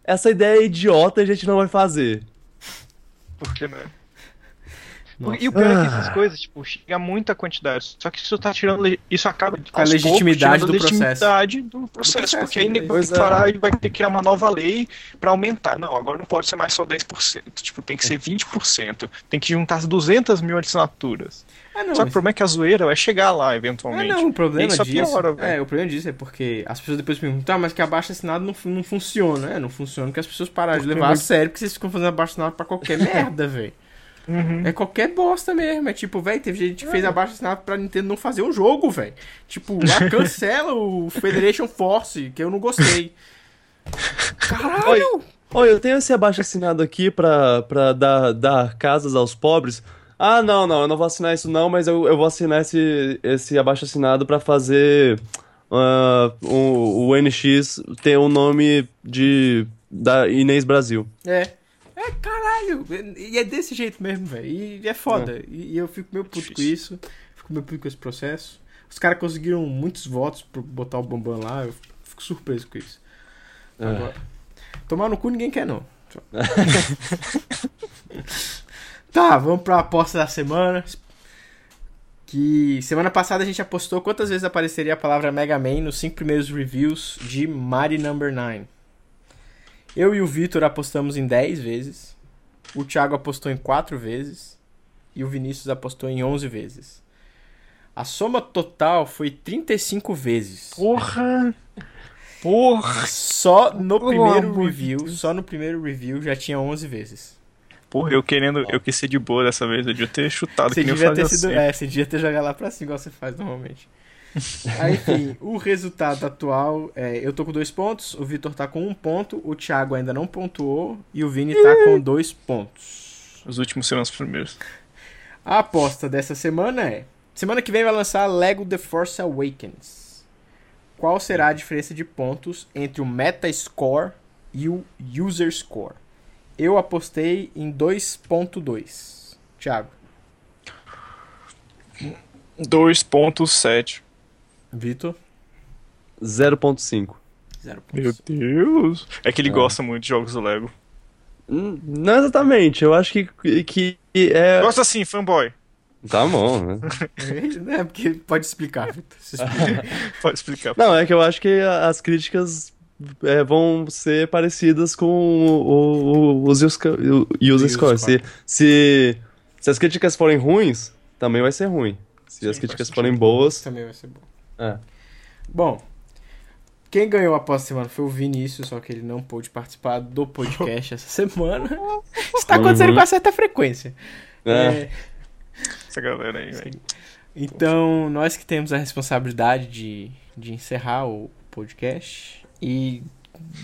essa ideia é idiota e a gente não vai fazer. Por que não? Nossa. E o pior é que essas coisas, tipo, chega a muita quantidade. Só que isso tá tirando. Isso acaba Com a legitimidade poucos, do a legitimidade do processo. processo, porque aí nego vai que é. parar e vai ter que criar uma nova lei pra aumentar. Não, agora não pode ser mais só 10%. Tipo, tem que ser 20%. Tem que juntar as 200 mil assinaturas. Ah, não, Só que o problema é que a zoeira vai chegar lá, Ah, eventualmente. não, o problema disso. piora, é, o problema disso é porque as pessoas depois perguntam, tá, mas que abaixo assinado não, não funciona. É, não funciona porque as pessoas pararam de Porque levar a sério porque vocês ficam fazendo abaixo assinado pra qualquer [LAUGHS] merda, velho. Uhum. É qualquer bosta mesmo. É tipo, velho, teve gente que fez abaixo assinado pra Nintendo não fazer um jogo, velho. Tipo, lá [LAUGHS] cancela o Federation Force, que eu não gostei. Caralho! Olha, eu tenho esse abaixo assinado aqui pra, pra dar, dar casas aos pobres. Ah, não, não, eu não vou assinar isso não, mas eu, eu vou assinar esse, esse abaixo assinado pra fazer ah, o, o NX ter o nome de da Inês Brasil. É. É, caralho. E é desse jeito mesmo, velho. E é foda. E, e eu fico meio puto com isso. Fico meio puto com esse processo. Os caras conseguiram muitos votos pra botar o Bambam lá. Eu fico surpreso com isso. Agora, tomar no cu ninguém quer, não. [LAUGHS] tá, vamos pra aposta da semana. Que semana passada a gente apostou quantas vezes apareceria a palavra Mega Man nos cinco primeiros reviews de Mighty Number 9. Eu e o Vitor apostamos em 10 vezes. O Thiago apostou em 4 vezes. E o Vinícius apostou em 11 vezes. A soma total foi 35 vezes. Porra! Porra! Só no Pelo primeiro review, só no primeiro review já tinha 11 vezes. Porra, eu querendo. Eu quis ser de boa dessa vez. Eu devia ter chutado Você que nem eu devia ter fazia sido, sempre. é, você devia ter jogado lá pra cima igual você faz normalmente. [LAUGHS] Aí, enfim, o resultado atual é, eu tô com dois pontos, o Vitor tá com um ponto, o Thiago ainda não pontuou e o Vini tá com dois pontos. Os últimos serão os primeiros. A aposta dessa semana é: semana que vem vai lançar Lego The Force Awakens. Qual será a diferença de pontos entre o Metascore e o User Score? Eu apostei em 2.2. Thiago. 2.7. Vitor. 0.5. 0 Meu Deus. É que ele É. gosta muito de jogos do Lego. Hum, Não exatamente, eu acho que, que é. Gosta assim, fanboy. Tá bom, né? [LAUGHS] É, porque pode explicar, Vitor. [LAUGHS] Pode explicar. Não, é que eu acho que as críticas é, vão ser parecidas com o, o, os o user User score. Se, se, se as críticas forem ruins, também vai ser ruim. Se Sim, as críticas forem boas. Também vai ser bom. É. Bom, quem ganhou a aposta semana foi o Vinícius, só que ele não pôde participar do podcast [LAUGHS] essa semana. Isso tá acontecendo Uhum. com certa frequência. É. É, Essa galera aí, velho. então, nós que temos a responsabilidade de, de encerrar o podcast. E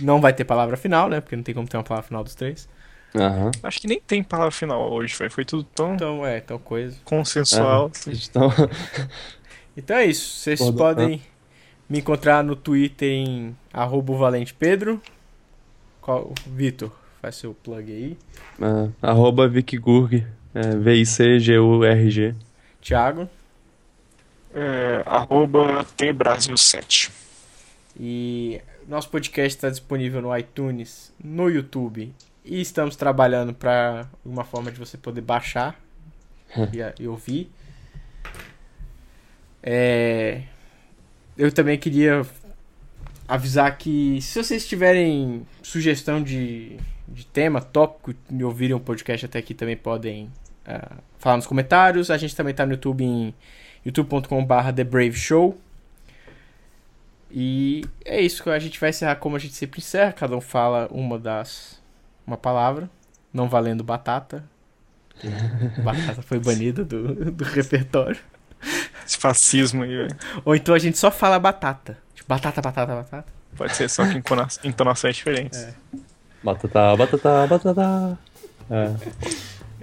não vai ter palavra final, né? Porque não tem como ter uma palavra final dos três. Aham. Acho que nem tem palavra final hoje, velho. Foi tudo tão Então, é, tal coisa. consensual. Então, [LAUGHS] Então é isso. Vocês Pode- podem me encontrar no Twitter em arroba o Valente Pedro. Qual- Vitor, faz seu plug aí. é, arroba VicGurg, é, V-I-C-G-U-R-G. Thiago. É, arroba TBrasil7. E nosso podcast está disponível no iTunes, no YouTube. E estamos trabalhando para uma forma de você poder baixar e, e ouvir. É, eu também queria avisar que se vocês tiverem sugestão de, de tema, tópico, e ouvirem o podcast até aqui, também podem ah, falar nos comentários. A gente também está no YouTube em youtube.com.br The Brave Show. E é isso a gente vai encerrar como a gente sempre encerra. Cada um fala uma das. uma palavra. Não valendo batata. [LAUGHS] batata foi banida do, do repertório. Esse fascismo aí, velho. Ou então a gente só fala batata. Tipo, batata, batata, batata. Pode ser só que encona- entonações diferentes. É. Batata, batata, batata. É.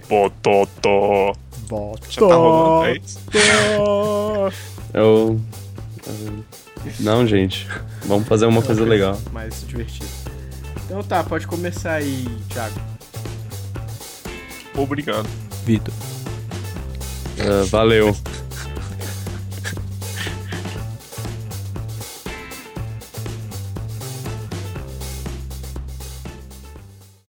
Bototó. Já tá rolando, é isso? Eu. eu- Não, gente. Vamos fazer uma coisa legal. Mais divertido. Então tá, pode começar aí, Thiago. Obrigado. Vitor. É, valeu.